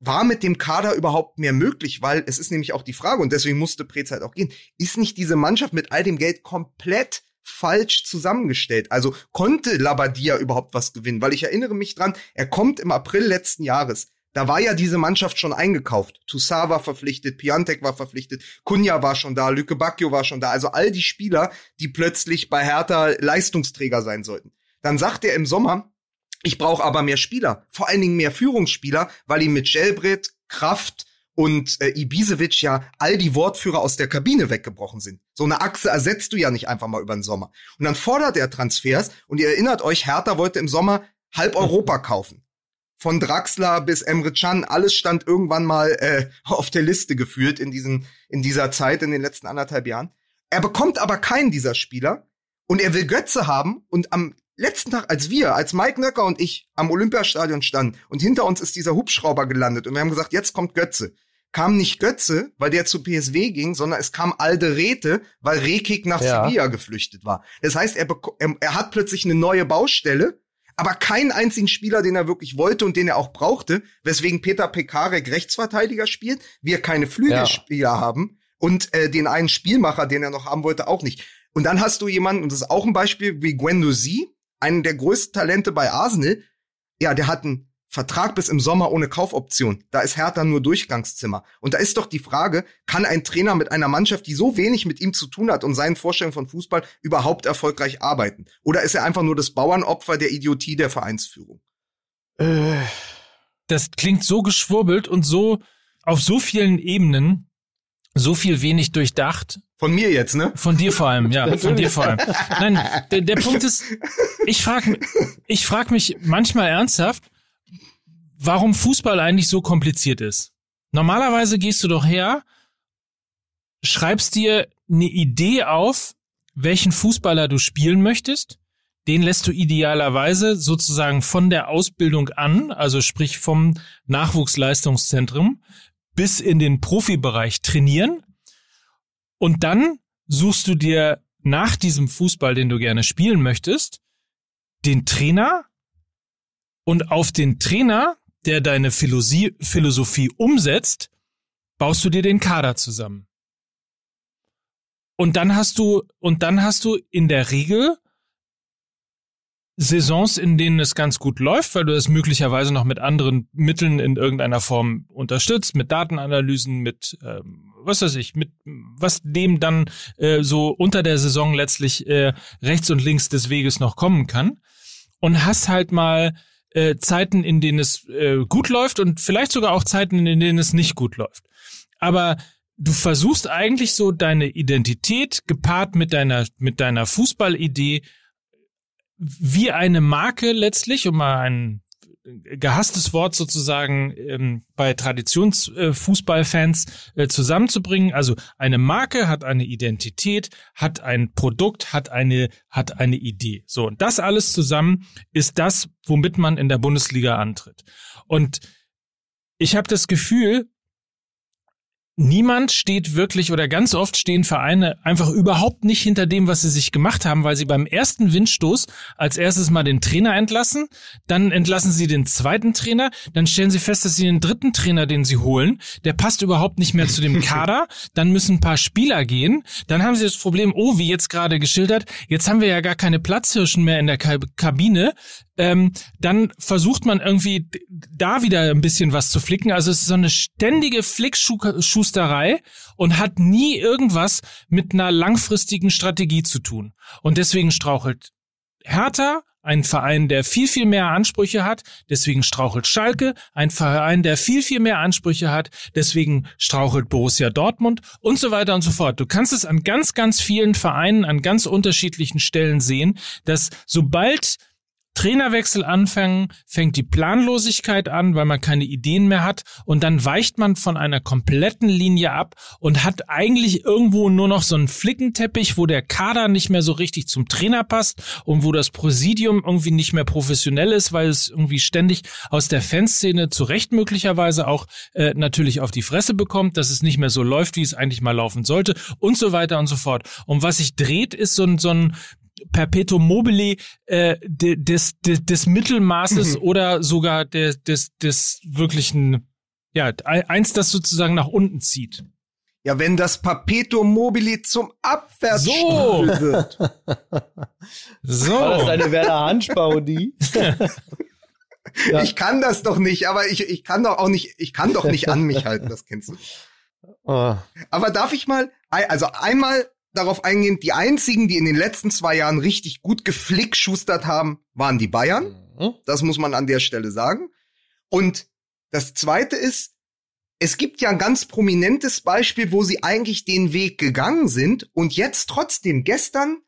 war mit dem Kader überhaupt mehr möglich? Weil es ist nämlich auch die Frage, und deswegen musste Prez halt auch gehen, ist nicht diese Mannschaft mit all dem Geld komplett falsch zusammengestellt. Also konnte Labadia überhaupt was gewinnen? Weil ich erinnere mich dran, er kommt im April letzten Jahres da war ja diese Mannschaft schon eingekauft. Toussaint war verpflichtet, Piantek war verpflichtet, Kunja war schon da, Lüke Bacchio war schon da. Also all die Spieler, die plötzlich bei Hertha Leistungsträger sein sollten. Dann sagt er im Sommer, ich brauche aber mehr Spieler, vor allen Dingen mehr Führungsspieler, weil ihm mit Gelbrett, Kraft und äh, Ibisevic ja all die Wortführer aus der Kabine weggebrochen sind. So eine Achse ersetzt du ja nicht einfach mal über den Sommer. Und dann fordert er Transfers und ihr erinnert euch, Hertha wollte im Sommer halb Europa kaufen von Draxler bis Emre Can, alles stand irgendwann mal äh, auf der Liste geführt in, diesen, in dieser Zeit, in den letzten anderthalb Jahren. Er bekommt aber keinen dieser Spieler und er will Götze haben und am letzten Tag, als wir, als Mike Nöcker und ich am Olympiastadion standen und hinter uns ist dieser Hubschrauber gelandet und wir haben gesagt, jetzt kommt Götze, kam nicht Götze, weil der zu PSW ging, sondern es kam Alderete, weil Rekik nach ja. Sevilla geflüchtet war. Das heißt, er, er, er hat plötzlich eine neue Baustelle aber keinen einzigen Spieler, den er wirklich wollte und den er auch brauchte, weswegen Peter Pekarek Rechtsverteidiger spielt, wir keine Flügelspieler ja. haben und äh, den einen Spielmacher, den er noch haben wollte, auch nicht. Und dann hast du jemanden, und das ist auch ein Beispiel, wie Guendouzi, einen der größten Talente bei Arsenal, ja, der hat einen Vertrag bis im Sommer ohne Kaufoption. Da ist Hertha nur Durchgangszimmer. Und da ist doch die Frage, kann ein Trainer mit einer Mannschaft, die so wenig mit ihm zu tun hat und seinen Vorstellungen von Fußball überhaupt erfolgreich arbeiten? Oder ist er einfach nur das Bauernopfer der Idiotie der Vereinsführung? Äh, das klingt so geschwurbelt und so auf so vielen Ebenen, so viel wenig durchdacht. Von mir jetzt, ne? Von dir vor allem, ja, von dir vor allem. Nein, der, der Punkt ist, ich frage ich frag mich manchmal ernsthaft, warum Fußball eigentlich so kompliziert ist. Normalerweise gehst du doch her, schreibst dir eine Idee auf, welchen Fußballer du spielen möchtest, den lässt du idealerweise sozusagen von der Ausbildung an, also sprich vom Nachwuchsleistungszentrum bis in den Profibereich trainieren. Und dann suchst du dir nach diesem Fußball, den du gerne spielen möchtest, den Trainer und auf den Trainer, der deine Philosophie, Philosophie umsetzt, baust du dir den Kader zusammen. Und dann hast du, und dann hast du in der Regel Saisons, in denen es ganz gut läuft, weil du es möglicherweise noch mit anderen Mitteln in irgendeiner Form unterstützt, mit Datenanalysen, mit ähm, was weiß ich, mit was dem dann äh, so unter der Saison letztlich äh, rechts und links des Weges noch kommen kann. Und hast halt mal äh, Zeiten, in denen es äh, gut läuft und vielleicht sogar auch Zeiten, in denen es nicht gut läuft. Aber du versuchst eigentlich so deine Identität gepaart mit deiner mit deiner Fußballidee wie eine Marke letztlich, um mal ein gehasstes Wort sozusagen ähm, bei Traditionsfußballfans äh, äh, zusammenzubringen. Also eine Marke hat eine Identität, hat ein Produkt, hat eine hat eine Idee. So und das alles zusammen ist das, womit man in der Bundesliga antritt. Und ich habe das Gefühl, niemand steht wirklich oder ganz oft stehen Vereine einfach überhaupt nicht hinter dem, was sie sich gemacht haben, weil sie beim ersten Windstoß als erstes mal den Trainer entlassen, dann entlassen sie den zweiten Trainer, dann stellen sie fest, dass sie den dritten Trainer, den sie holen, der passt überhaupt nicht mehr zu dem Kader, dann müssen ein paar Spieler gehen, dann haben sie das Problem, oh, wie jetzt gerade geschildert, jetzt haben wir ja gar keine Platzhirschen mehr in der Kabine, ähm, dann versucht man irgendwie da wieder ein bisschen was zu flicken. Also es ist so eine ständige Flickschusterei und hat nie irgendwas mit einer langfristigen Strategie zu tun. Und deswegen strauchelt Hertha, ein Verein, der viel, viel mehr Ansprüche hat, deswegen strauchelt Schalke, ein Verein, der viel, viel mehr Ansprüche hat, deswegen strauchelt Borussia Dortmund und so weiter und so fort. Du kannst es an ganz, ganz vielen Vereinen an ganz unterschiedlichen Stellen sehen, dass sobald Trainerwechsel anfangen, fängt die Planlosigkeit an, weil man keine Ideen mehr hat und dann weicht man von einer kompletten Linie ab und hat eigentlich irgendwo nur noch so einen Flickenteppich, wo der Kader nicht mehr so richtig zum Trainer passt und wo das Präsidium irgendwie nicht mehr professionell ist, weil es irgendwie ständig aus der Fanszene zu Recht möglicherweise auch äh, natürlich auf die Fresse bekommt, dass es nicht mehr so läuft, wie es eigentlich mal laufen sollte und so weiter und so fort. Und was sich dreht, ist so ein, so ein Perpetuum mobile äh, des, des, des Mittelmaßes mhm. oder sogar des, des, des wirklichen, ja, eins, das sozusagen nach unten zieht. Ja, wenn das Perpetuum mobile zum Abwärts so. wird. so. War das deine Werner Hansch-Parodie? ja. Ich kann das doch nicht, aber ich, ich kann doch auch nicht, ich kann doch nicht an mich halten, das kennst du. Oh. Aber darf ich mal, also einmal darauf eingehen, die einzigen, die in den letzten zwei Jahren richtig gut geflickschustert haben, waren die Bayern. Mhm. Das muss man an der Stelle sagen. Und das zweite ist, es gibt ja ein ganz prominentes Beispiel, wo sie eigentlich den Weg gegangen sind und jetzt trotzdem gestern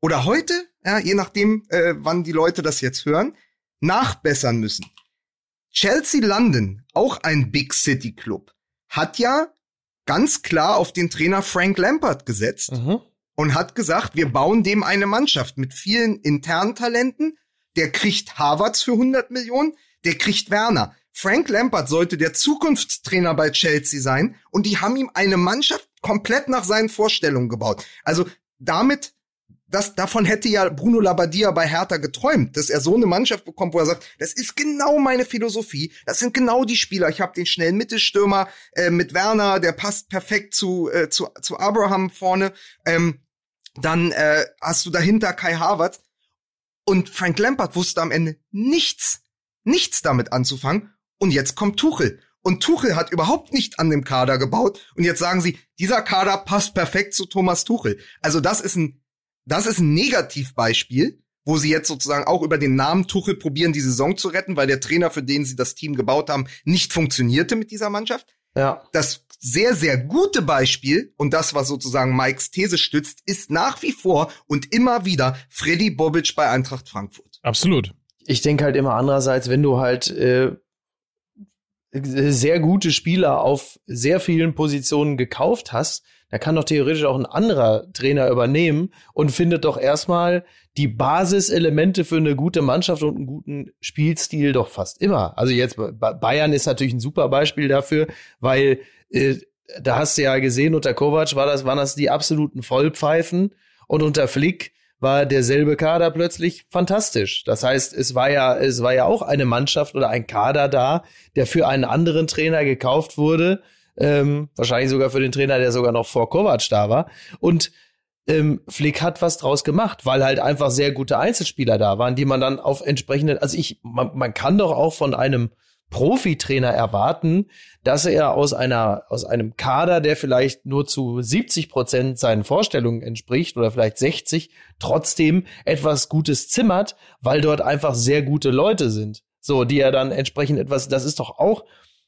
oder heute, ja, je nachdem, äh, wann die Leute das jetzt hören, nachbessern müssen. Chelsea London, auch ein Big City Club, hat ja ganz klar auf den Trainer Frank Lampard gesetzt mhm. und hat gesagt, wir bauen dem eine Mannschaft mit vielen internen Talenten. Der kriegt Harvards für 100 Millionen, der kriegt Werner. Frank Lampard sollte der Zukunftstrainer bei Chelsea sein und die haben ihm eine Mannschaft komplett nach seinen Vorstellungen gebaut. Also damit das, davon hätte ja Bruno Labbadia bei Hertha geträumt, dass er so eine Mannschaft bekommt, wo er sagt, das ist genau meine Philosophie, das sind genau die Spieler. Ich habe den schnellen Mittelstürmer äh, mit Werner, der passt perfekt zu, äh, zu, zu Abraham vorne. Ähm, dann äh, hast du dahinter Kai Havertz. Und Frank Lampard wusste am Ende nichts, nichts damit anzufangen. Und jetzt kommt Tuchel. Und Tuchel hat überhaupt nicht an dem Kader gebaut. Und jetzt sagen sie, dieser Kader passt perfekt zu Thomas Tuchel. Also das ist ein das ist ein Negativbeispiel, wo sie jetzt sozusagen auch über den Namen Tuchel probieren, die Saison zu retten, weil der Trainer, für den sie das Team gebaut haben, nicht funktionierte mit dieser Mannschaft. Ja. Das sehr, sehr gute Beispiel und das, was sozusagen Mikes These stützt, ist nach wie vor und immer wieder Freddy Bobic bei Eintracht Frankfurt. Absolut. Ich denke halt immer andererseits, wenn du halt äh, sehr gute Spieler auf sehr vielen Positionen gekauft hast, da kann doch theoretisch auch ein anderer Trainer übernehmen und findet doch erstmal die Basiselemente für eine gute Mannschaft und einen guten Spielstil doch fast immer. Also jetzt Bayern ist natürlich ein super Beispiel dafür, weil äh, da hast du ja gesehen, unter Kovac war das, waren das die absoluten Vollpfeifen und unter Flick war derselbe Kader plötzlich fantastisch. Das heißt, es war ja, es war ja auch eine Mannschaft oder ein Kader da, der für einen anderen Trainer gekauft wurde ähm, wahrscheinlich sogar für den Trainer, der sogar noch vor Kovac da war. Und ähm, Flick hat was draus gemacht, weil halt einfach sehr gute Einzelspieler da waren, die man dann auf entsprechende, also ich, man, man kann doch auch von einem Profitrainer erwarten, dass er aus einer, aus einem Kader, der vielleicht nur zu 70 Prozent seinen Vorstellungen entspricht oder vielleicht 60, trotzdem etwas Gutes zimmert, weil dort einfach sehr gute Leute sind. So, die er dann entsprechend etwas, das ist doch auch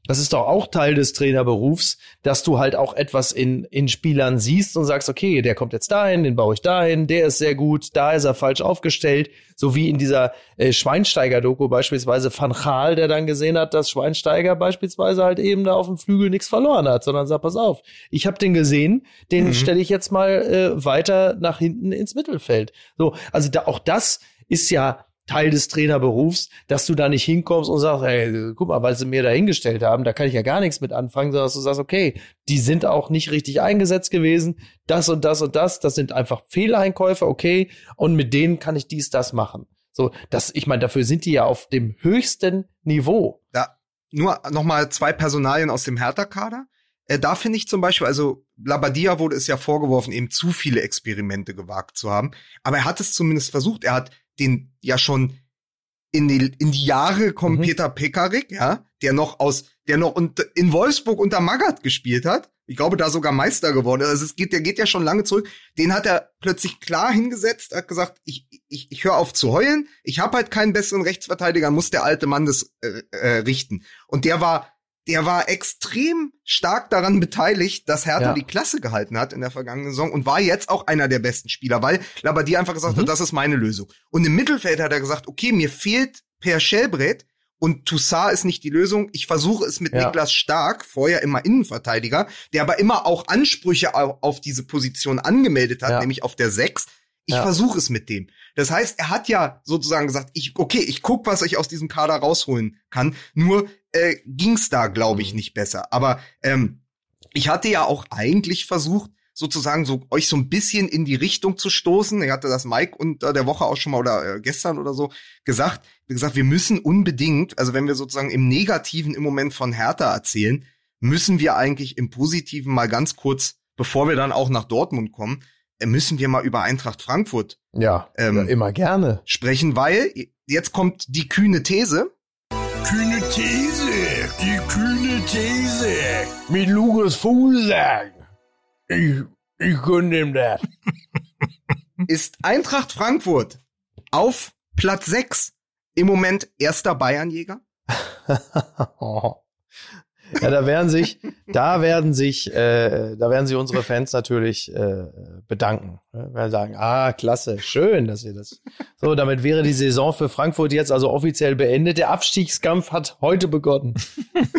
das ist doch auch Teil des Trainerberufs, dass du halt auch etwas in, in Spielern siehst und sagst, okay, der kommt jetzt dahin, den baue ich dahin, der ist sehr gut, da ist er falsch aufgestellt. So wie in dieser äh, Schweinsteiger-Doku beispielsweise Van Gaal, der dann gesehen hat, dass Schweinsteiger beispielsweise halt eben da auf dem Flügel nichts verloren hat, sondern sagt, pass auf, ich habe den gesehen, den mhm. stelle ich jetzt mal äh, weiter nach hinten ins Mittelfeld. So, also da, auch das ist ja Teil des Trainerberufs, dass du da nicht hinkommst und sagst, hey, guck mal, weil sie mir da hingestellt haben, da kann ich ja gar nichts mit anfangen, sondern dass du sagst, okay, die sind auch nicht richtig eingesetzt gewesen, das und das und das, das sind einfach Fehleinkäufe, okay, und mit denen kann ich dies, das machen. So, das, ich meine, dafür sind die ja auf dem höchsten Niveau. Da, nur noch mal zwei Personalien aus dem Hertha-Kader. Äh, da finde ich zum Beispiel, also Labadia wurde es ja vorgeworfen, eben zu viele Experimente gewagt zu haben. Aber er hat es zumindest versucht. Er hat den ja schon in die, in die Jahre kommt mhm. Peter Pekarik, ja, der noch aus, der noch in Wolfsburg unter Magath gespielt hat. Ich glaube, da sogar Meister geworden. Also es geht, der geht ja schon lange zurück. Den hat er plötzlich klar hingesetzt, hat gesagt, ich, ich, ich höre auf zu heulen. Ich habe halt keinen besseren Rechtsverteidiger, muss der alte Mann das äh, äh, richten. Und der war der war extrem stark daran beteiligt, dass Hertha ja. die Klasse gehalten hat in der vergangenen Saison und war jetzt auch einer der besten Spieler, weil Labadie einfach gesagt mhm. hat, das ist meine Lösung. Und im Mittelfeld hat er gesagt, okay, mir fehlt Per Schellbrett und Toussaint ist nicht die Lösung. Ich versuche es mit ja. Niklas Stark, vorher immer Innenverteidiger, der aber immer auch Ansprüche auf diese Position angemeldet hat, ja. nämlich auf der Sechs. Ich ja. versuche es mit dem. Das heißt, er hat ja sozusagen gesagt, ich, okay, ich guck, was ich aus diesem Kader rausholen kann. Nur äh, ging's da, glaube ich, mhm. nicht besser. Aber ähm, ich hatte ja auch eigentlich versucht, sozusagen so euch so ein bisschen in die Richtung zu stoßen. Er hatte das Mike unter der Woche auch schon mal oder äh, gestern oder so gesagt. Wie gesagt, wir müssen unbedingt, also wenn wir sozusagen im Negativen im Moment von Hertha erzählen, müssen wir eigentlich im Positiven mal ganz kurz, bevor wir dann auch nach Dortmund kommen, müssen wir mal über Eintracht Frankfurt ja, ähm, immer gerne sprechen, weil jetzt kommt die kühne These. Kühne These, die kühne These mit Lukas Fuglsang. Ich, ich gönne ihm das. Ist Eintracht Frankfurt auf Platz 6 im Moment erster Bayernjäger? oh. Ja, da werden sich, da werden sich, äh, da werden sich unsere Fans natürlich äh, bedanken. Ne? Werden sagen, ah, klasse, schön, dass ihr das. So, damit wäre die Saison für Frankfurt jetzt also offiziell beendet. Der Abstiegskampf hat heute begonnen.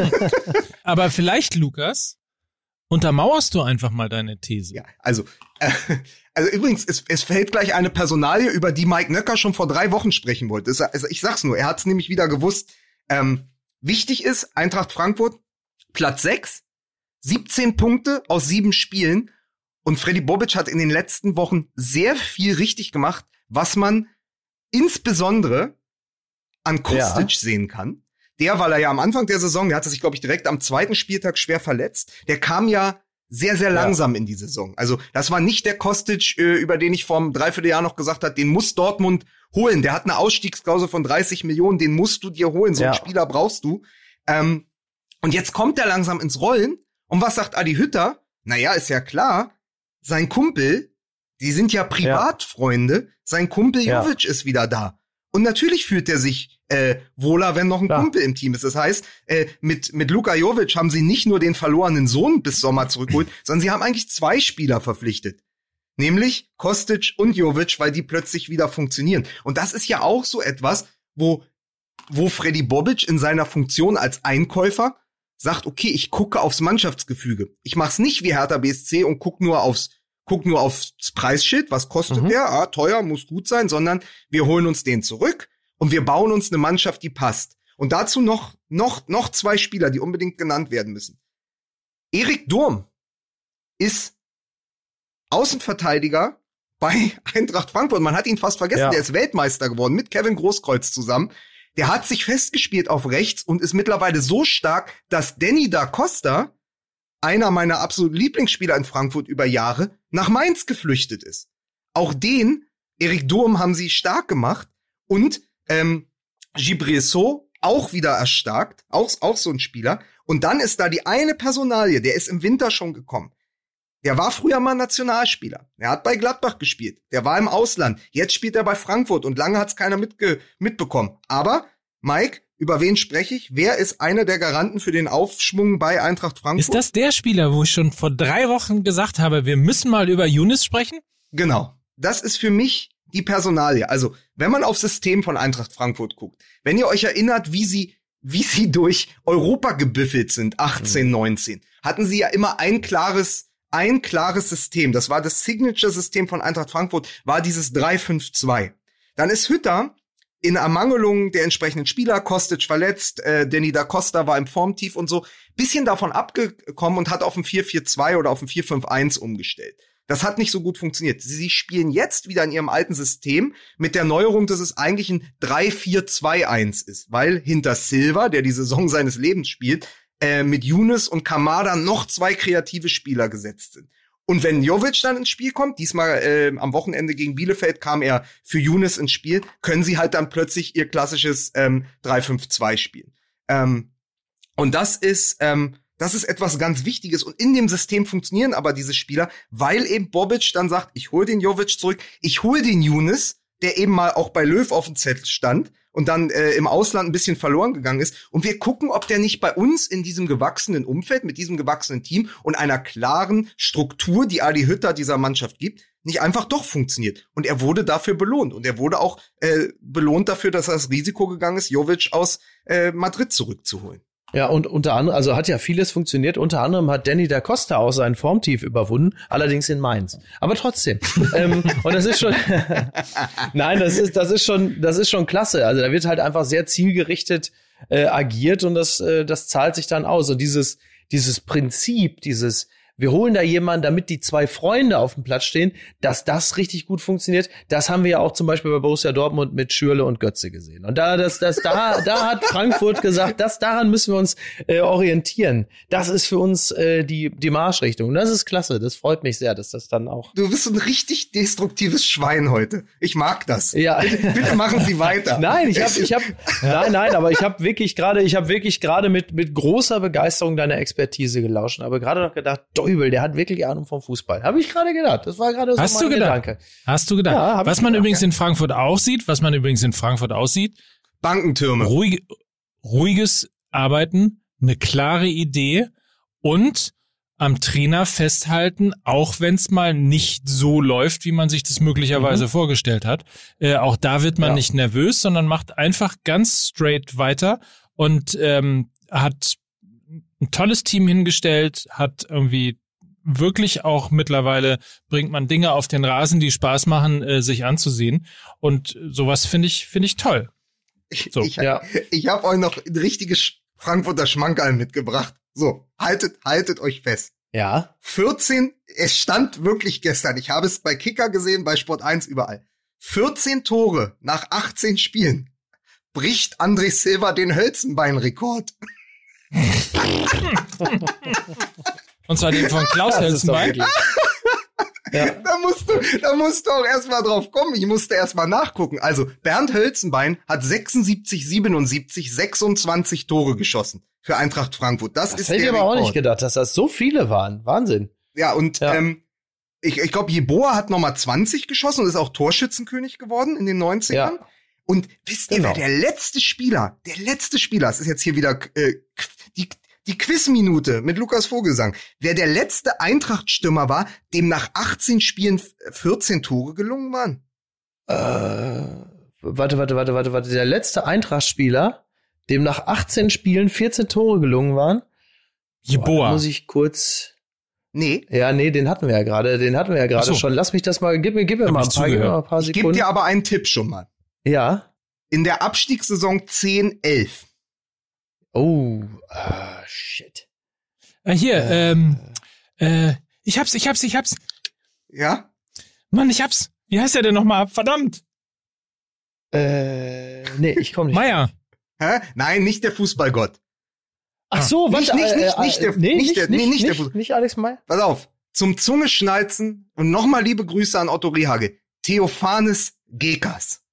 Aber vielleicht, Lukas, untermauerst du einfach mal deine These. Ja, also, äh, also übrigens, es, es fällt gleich eine Personalie, über die Mike Nöcker schon vor drei Wochen sprechen wollte. Also ich sag's nur, er hat es nämlich wieder gewusst. Ähm, wichtig ist, Eintracht Frankfurt Platz 6, 17 Punkte aus sieben Spielen. Und Freddy Bobic hat in den letzten Wochen sehr viel richtig gemacht, was man insbesondere an Kostic ja. sehen kann. Der, weil er ja am Anfang der Saison, der hatte sich, glaube ich, direkt am zweiten Spieltag schwer verletzt, der kam ja sehr, sehr langsam ja. in die Saison. Also das war nicht der Kostic, äh, über den ich vor einem Dreivierteljahr noch gesagt habe, den muss Dortmund holen. Der hat eine Ausstiegsklausel von 30 Millionen, den musst du dir holen. So ja. einen Spieler brauchst du. Ähm, und jetzt kommt er langsam ins Rollen. Und was sagt Adi Hütter? Naja, ist ja klar, sein Kumpel, die sind ja Privatfreunde, ja. sein Kumpel Jovic ja. ist wieder da. Und natürlich fühlt er sich äh, wohler, wenn noch ein ja. Kumpel im Team ist. Das heißt, äh, mit, mit Luka Jovic haben sie nicht nur den verlorenen Sohn bis Sommer zurückgeholt, sondern sie haben eigentlich zwei Spieler verpflichtet. Nämlich Kostic und Jovic, weil die plötzlich wieder funktionieren. Und das ist ja auch so etwas, wo, wo Freddy Bobic in seiner Funktion als Einkäufer sagt, okay, ich gucke aufs Mannschaftsgefüge. Ich mach's nicht wie Hertha BSC und guck nur aufs guck nur aufs Preisschild, was kostet mhm. der? Ah, teuer, muss gut sein, sondern wir holen uns den zurück und wir bauen uns eine Mannschaft, die passt. Und dazu noch noch noch zwei Spieler, die unbedingt genannt werden müssen. Erik Durm ist Außenverteidiger bei Eintracht Frankfurt. Man hat ihn fast vergessen. Ja. Der ist Weltmeister geworden mit Kevin Großkreuz zusammen. Der hat sich festgespielt auf rechts und ist mittlerweile so stark, dass Danny da Costa, einer meiner absoluten Lieblingsspieler in Frankfurt über Jahre, nach Mainz geflüchtet ist. Auch den, Erik Durm, haben sie stark gemacht und ähm, Gibriesso auch wieder erstarkt, auch, auch so ein Spieler. Und dann ist da die eine Personalie, der ist im Winter schon gekommen. Der war früher mal Nationalspieler. Er hat bei Gladbach gespielt. Der war im Ausland. Jetzt spielt er bei Frankfurt und lange hat es keiner mitge mitbekommen. Aber, Mike, über wen spreche ich? Wer ist einer der Garanten für den Aufschwung bei Eintracht Frankfurt? Ist das der Spieler, wo ich schon vor drei Wochen gesagt habe, wir müssen mal über Younes sprechen? Genau. Das ist für mich die Personalie. Also, wenn man aufs System von Eintracht Frankfurt guckt, wenn ihr euch erinnert, wie sie, wie sie durch Europa gebüffelt sind, 18, mhm. 19, hatten sie ja immer ein klares ein klares System. Das war das Signature-System von Eintracht Frankfurt, war dieses 3-5-2. Dann ist Hütter in Ermangelung der entsprechenden Spieler, Kostic verletzt, äh, Danny da Costa war im Formtief und so, bisschen davon abgekommen und hat auf ein 4-4-2 oder auf ein 4-5-1 umgestellt. Das hat nicht so gut funktioniert. Sie spielen jetzt wieder in ihrem alten System mit der Neuerung, dass es eigentlich ein 3-4-2-1 ist, weil hinter Silva, der die Saison seines Lebens spielt, äh, mit Younes und Kamada noch zwei kreative Spieler gesetzt sind. Und wenn Jovic dann ins Spiel kommt, diesmal äh, am Wochenende gegen Bielefeld kam er für Younes ins Spiel, können sie halt dann plötzlich ihr klassisches ähm, 3-5-2 spielen. Ähm, und das ist, ähm, das ist etwas ganz Wichtiges. Und in dem System funktionieren aber diese Spieler, weil eben Bobic dann sagt, ich hole den Jovic zurück, ich hole den Younes, der eben mal auch bei Löw auf dem Zettel stand und dann äh, im Ausland ein bisschen verloren gegangen ist. Und wir gucken, ob der nicht bei uns in diesem gewachsenen Umfeld, mit diesem gewachsenen Team und einer klaren Struktur, die Adi Hütter dieser Mannschaft gibt, nicht einfach doch funktioniert. Und er wurde dafür belohnt. Und er wurde auch äh, belohnt dafür, dass er das Risiko gegangen ist, Jovic aus äh, Madrid zurückzuholen. Ja, und unter anderem, also hat ja vieles funktioniert. Unter anderem hat Danny da Costa auch seinen Formtief überwunden, allerdings in Mainz. Aber trotzdem. ähm, und das ist schon, nein, das ist, das ist schon, das ist schon klasse. Also da wird halt einfach sehr zielgerichtet äh, agiert und das, äh, das zahlt sich dann aus. Und dieses, dieses Prinzip, dieses, wir holen da jemanden, damit die zwei Freunde auf dem Platz stehen, dass das richtig gut funktioniert. Das haben wir ja auch zum Beispiel bei Borussia Dortmund mit Schürle und Götze gesehen. Und da, das, das, da, da hat Frankfurt gesagt, das, daran müssen wir uns äh, orientieren. Das ist für uns äh, die, die Marschrichtung. Und das ist klasse. Das freut mich sehr, dass das dann auch. Du bist so ein richtig destruktives Schwein heute. Ich mag das. Ja. Bitte, bitte machen Sie weiter. Nein, ich habe, ich habe, nein, nein, aber ich habe wirklich gerade, ich habe wirklich gerade mit mit großer Begeisterung deiner Expertise gelauscht, aber gerade noch gedacht, Däubel, der hat wirklich Ahnung vom Fußball. Habe ich gerade gedacht. Das war gerade so Hast mein du gedacht? Gedanke. Hast du gedacht? Ja, was man gedacht, übrigens ja. in Frankfurt auch sieht, was man übrigens in Frankfurt aussieht. Bankentürme. Ruhig, ruhiges Arbeiten, eine klare Idee und am Trainer festhalten, auch wenn es mal nicht so läuft, wie man sich das möglicherweise mhm. vorgestellt hat. Äh, auch da wird man ja. nicht nervös, sondern macht einfach ganz straight weiter und ähm, hat ein tolles Team hingestellt, hat irgendwie wirklich auch mittlerweile bringt man Dinge auf den Rasen, die Spaß machen, äh, sich anzusehen. Und sowas finde ich, finde ich toll. So. Ich, ja. ich habe euch noch ein richtiges Frankfurter Schmankerl mitgebracht. So, haltet, haltet euch fest. Ja. 14, es stand wirklich gestern. Ich habe es bei Kicker gesehen, bei Sport 1 überall. 14 Tore nach 18 Spielen bricht André Silva den Hölzenbein-Rekord. Und zwar den von Klaus Hölzenbein. Ja. Da musst du, da musst du auch erstmal drauf kommen. Ich musste erstmal nachgucken. Also, Bernd Hölzenbein hat 76, 77, 26 Tore geschossen für Eintracht Frankfurt. Das, das ist hätte ich aber auch nicht gedacht, dass das so viele waren. Wahnsinn. Ja, und ja. Ähm, ich, ich glaube, Jeboa hat nochmal 20 geschossen und ist auch Torschützenkönig geworden in den 90ern. Ja. Und wisst ihr, genau. wer der letzte Spieler, der letzte Spieler, es ist jetzt hier wieder äh, die, die Quizminute mit Lukas Vogelsang. Wer der letzte Eintracht-Stürmer war, dem nach 18 Spielen 14 Tore gelungen waren? Äh, warte, warte, warte, warte, warte. Der letzte Eintracht-Spieler, dem nach 18 Spielen 14 Tore gelungen waren? Jeboa. Muss ich kurz. Nee. Ja, nee, den hatten wir ja gerade. Den hatten wir ja gerade so. schon. Lass mich das mal. Gib mir, gib mir Hab mal ein paar, gib mir zugehört. mal ein paar Ich gebe Sekunden. dir aber einen Tipp schon mal. ja. In der Abstiegssaison 10-11. Oh, ah, shit. Äh, hier, ähm, äh, ich hab's, ich hab's, ich hab's. Ja? Mann, ich hab's. Wie heißt der denn nochmal? Verdammt. Äh, nee, ich komme nicht. Meier. Hä? Nein, nicht der Fußballgott. Ach so, Nicht- warte, nicht- äh, nicht- äh, nicht der- nee, nicht nicht, der- nicht, nee, nicht der nicht, Fuß- nicht Alex Meyer. Pass auf. Zum Zungeschnalzen und nochmal liebe Grüße an Otto Rehage. Theophanes Gekas.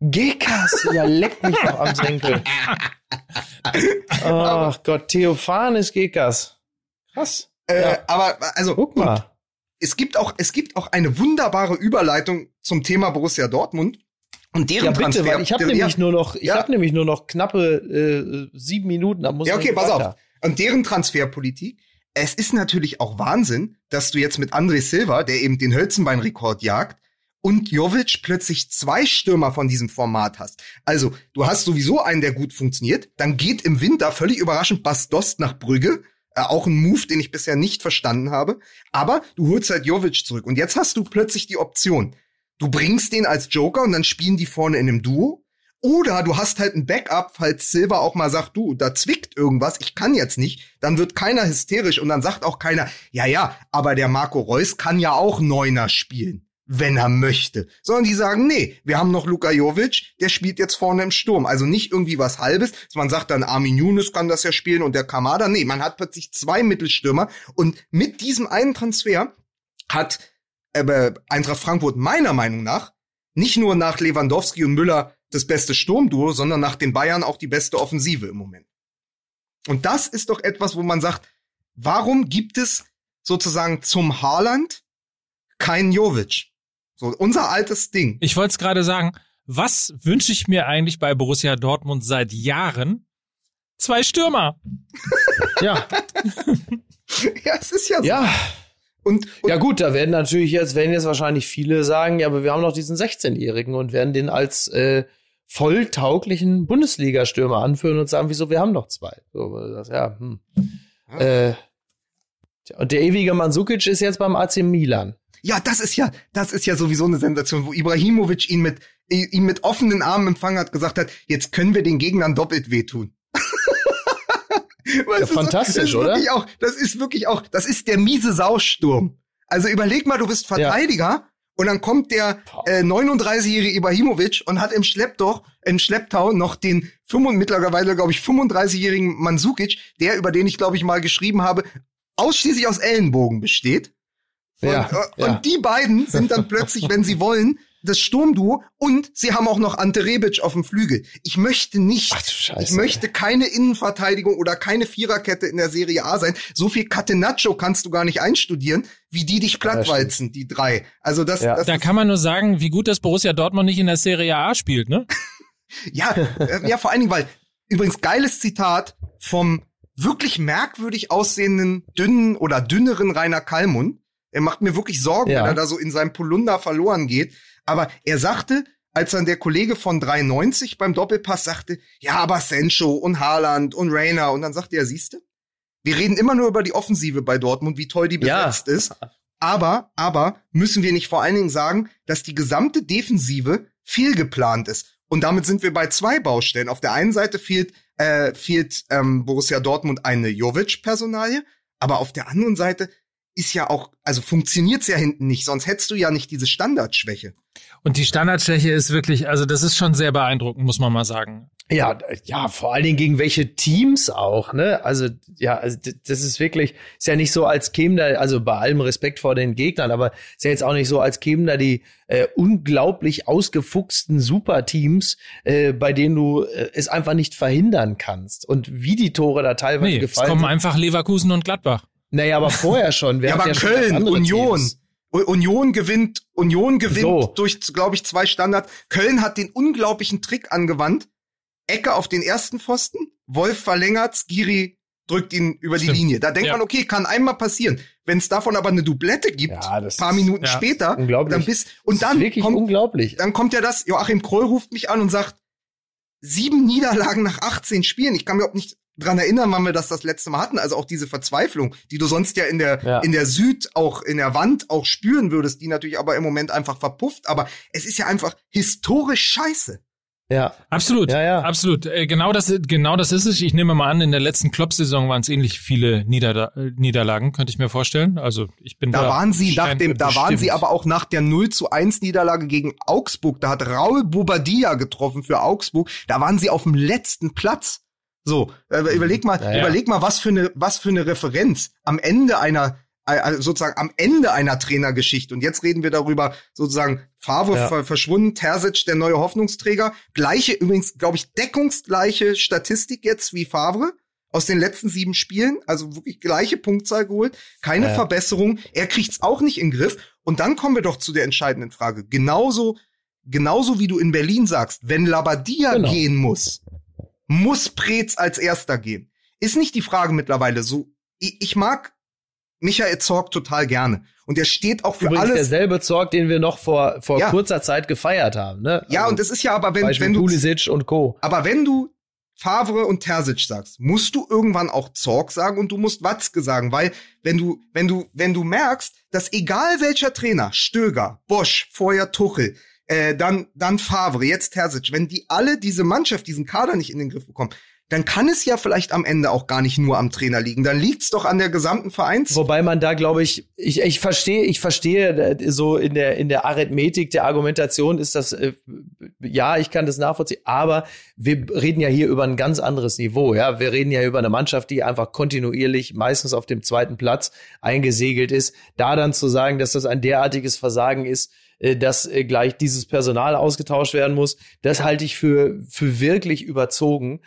Gekas, ja, leck mich doch am Senkel. Ach Gott, Theophanes Gekas. Krass. Äh, Ja. Aber, also, Guck mal. es gibt auch, es gibt auch eine wunderbare Überleitung zum Thema Borussia Dortmund und deren Ja, bitte, Transfer. weil ich habe nämlich ja, nur noch, ich Ja. habe nämlich nur noch knappe äh, sieben Minuten. Da muss Ja, okay, pass weiter. auf. Und deren Transferpolitik. Es ist natürlich auch Wahnsinn, dass du jetzt mit André Silva, der eben den Hölzenbein-Rekord jagt, und Jovic plötzlich zwei Stürmer von diesem Format hast. Also, du hast sowieso einen, der gut funktioniert. Dann geht im Winter völlig überraschend Bas Dost nach Brügge. Äh, auch ein Move, den ich bisher nicht verstanden habe. Aber du holst halt Jovic zurück. Und jetzt hast du plötzlich die Option. Du bringst den als Joker und dann spielen die vorne in einem Duo. Oder du hast halt ein Backup, falls Silva auch mal sagt, du, da zwickt irgendwas, ich kann jetzt nicht, dann wird keiner hysterisch und dann sagt auch keiner, ja, ja, aber der Marco Reus kann ja auch Neuner spielen, wenn er möchte. Sondern die sagen, nee, wir haben noch Luka Jovic, der spielt jetzt vorne im Sturm. Also nicht irgendwie was Halbes, man sagt dann, Armin Younes kann das ja spielen und der Kamada. Nee, man hat plötzlich zwei Mittelstürmer und mit diesem einen Transfer hat äh, Eintracht Frankfurt meiner Meinung nach nicht nur nach Lewandowski und Müller das beste Sturmduo, sondern nach den Bayern auch die beste Offensive im Moment. Und das ist doch etwas, wo man sagt, warum gibt es sozusagen zum Haaland keinen Jovic? So unser altes Ding. Ich wollte es gerade sagen, was wünsche ich mir eigentlich bei Borussia Dortmund seit Jahren? Zwei Stürmer. Ja, ja, es ist ja so. ja. Und, und Ja gut, da werden natürlich jetzt, werden jetzt wahrscheinlich viele sagen, ja, aber wir haben noch diesen 16-Jährigen und werden den als äh, volltauglichen Bundesliga-Stürmer anführen und sagen, wieso, wir haben noch zwei. So, das, ja, hm. Ja. Äh, und der ewige Mandzukic ist jetzt beim AC Milan. Ja, das ist ja, das ist ja sowieso eine Sensation, wo Ibrahimovic ihn mit, ihn mit offenen Armen empfangen hat, gesagt hat, jetzt können wir den Gegnern doppelt wehtun. Weißt du, so, fantastisch, das oder? Auch, das ist wirklich auch, das ist der miese Sausturm. Also überleg mal, du bist Verteidiger und dann kommt der äh, 39-jährige Ibrahimovic und hat im Schlepptau, im Schlepptau noch den 5, mittlerweile, glaube ich, 35-jährigen Mandzukic, der, über den ich, glaube ich, mal geschrieben habe, ausschließlich aus Ellenbogen besteht. Und, Ja, äh, ja. und die beiden sind dann plötzlich, wenn sie wollen, das Sturmduo und sie haben auch noch Ante Rebic auf dem Flügel. Ich möchte nicht, Scheiße. ich möchte keine Innenverteidigung oder keine Viererkette in der Serie A sein. So viel Catenaccio kannst du gar nicht einstudieren, wie die dich plattwalzen, die drei. Also das, Ja. das Da kann man nur sagen, wie gut das Borussia Dortmund nicht in der Serie A spielt, ne? ja, äh, ja, vor allen Dingen, weil übrigens geiles Zitat vom wirklich merkwürdig aussehenden, dünnen oder dünneren Rainer Kallmund. Er macht mir wirklich Sorgen, Ja. wenn er da so in seinem Polunder verloren geht. Aber er sagte, als dann der Kollege von 93 beim Doppelpass sagte, ja, aber Sancho und Haaland und Rainer. Und dann sagte er, siehste, wir reden immer nur über die Offensive bei Dortmund, wie toll die Ja. besetzt ist. Aber, aber müssen wir nicht vor allen Dingen sagen, dass die gesamte Defensive fehlgeplant ist. Und damit sind wir bei zwei Baustellen. Auf der einen Seite fehlt, äh, fehlt ähm, Borussia Dortmund eine Jovic-Personalie, aber auf der anderen Seite ist ja auch, also funktioniert's ja hinten nicht, sonst hättest du ja nicht diese Standardschwäche. Und die Standardschwäche ist wirklich, also das ist schon sehr beeindruckend, muss man mal sagen. Ja, ja, vor allen Dingen gegen welche Teams auch, ne? Also, ja, also das ist wirklich, ist ja nicht so, als kämen da, also bei allem Respekt vor den Gegnern, aber ist ja jetzt auch nicht so, als kämen da die äh, unglaublich ausgefuchsten Superteams, äh, bei denen du äh, es einfach nicht verhindern kannst. Und wie die Tore da teilweise Nee, es gefallen kommen sind. einfach Leverkusen und Gladbach. Naja, aber vorher schon. Wir Ja, aber ganz Köln, Union. Teams. Union gewinnt, Union gewinnt So. durch, glaube ich, zwei Standards. Köln hat den unglaublichen Trick angewandt. Ecke auf den ersten Pfosten, Wolf verlängert, Skiri drückt ihn über Stimmt. die Linie. Da denkt Ja. man, okay, kann einmal passieren. Wenn es davon aber eine Doublette gibt, Ja, paar ist- Minuten ja, später, dann bist und ist dann wirklich kommt, unglaublich. dann kommt ja das, Joachim Kroll ruft mich an und sagt, sieben Niederlagen nach 18 Spielen. Ich kann mir überhaupt nicht dran erinnern, wann wir das das letzte Mal hatten. Also auch diese Verzweiflung, die du sonst ja in der, Ja. in der Süd, auch in der Wand auch spüren würdest, die natürlich aber im Moment einfach verpufft. Aber es ist ja einfach historisch scheiße. Ja. Absolut, Ja, ja. absolut. Äh, Genau das, genau das ist es. Ich nehme mal an, in der letzten Klopp-Saison waren es ähnlich viele Nieder Niederlagen, könnte ich mir vorstellen. Also ich bin da. Da waren sie nach dem, da waren sie aber auch nach der 0 zu 1 Niederlage gegen Augsburg. Da hat Raul Bobadilla getroffen für Augsburg. Da waren sie auf dem letzten Platz. So, äh, überleg mal, Ja, ja. überleg mal, was für eine, was für eine Referenz am Ende einer, also sozusagen am Ende einer Trainergeschichte. Und jetzt reden wir darüber, sozusagen, Favre Ja. ver verschwunden, Terzic der neue Hoffnungsträger. Gleiche, übrigens, glaube ich, deckungsgleiche Statistik jetzt wie Favre aus den letzten sieben Spielen, also wirklich gleiche Punktzahl geholt, keine Ja. Verbesserung. Er kriegt's auch nicht in den Griff. Und dann kommen wir doch zu der entscheidenden Frage. Genauso, genauso wie du in Berlin sagst, wenn Labadia Genau. gehen muss, muss Preetz als erster gehen. Ist nicht die Frage mittlerweile so. Ich, ich mag Michael Zorg total gerne. Und er steht auch für Übrigens alles. derselbe Zorg, den wir noch vor, vor Ja. kurzer Zeit gefeiert haben. Ne? Ja, Also und das ist ja aber, wenn, Beispiel wenn du Pulisic und Co. Aber wenn du Favre und Terzic sagst, musst du irgendwann auch Zorg sagen und du musst Watzke sagen, weil wenn du, wenn du, wenn du merkst, dass egal welcher Trainer, Stöger, Bosch, vorher Tuchel, äh, dann, dann Favre, jetzt Terzic, wenn die alle diese Mannschaft, diesen Kader nicht in den Griff bekommen, dann kann es ja vielleicht am Ende auch gar nicht nur am Trainer liegen. Dann liegt's doch an der gesamten Vereins. Wobei man da, glaube ich, ich, ich verstehe, ich verstehe äh, so in der, in der Arithmetik der Argumentation ist das, äh, ja, ich kann das nachvollziehen, aber wir reden ja hier über ein ganz anderes Niveau, ja. Wir reden ja über eine Mannschaft, die einfach kontinuierlich meistens auf dem zweiten Platz eingesegelt ist. Da dann zu sagen, dass das ein derartiges Versagen ist, dass äh, gleich dieses Personal ausgetauscht werden muss, das halte ich für, für wirklich überzogen.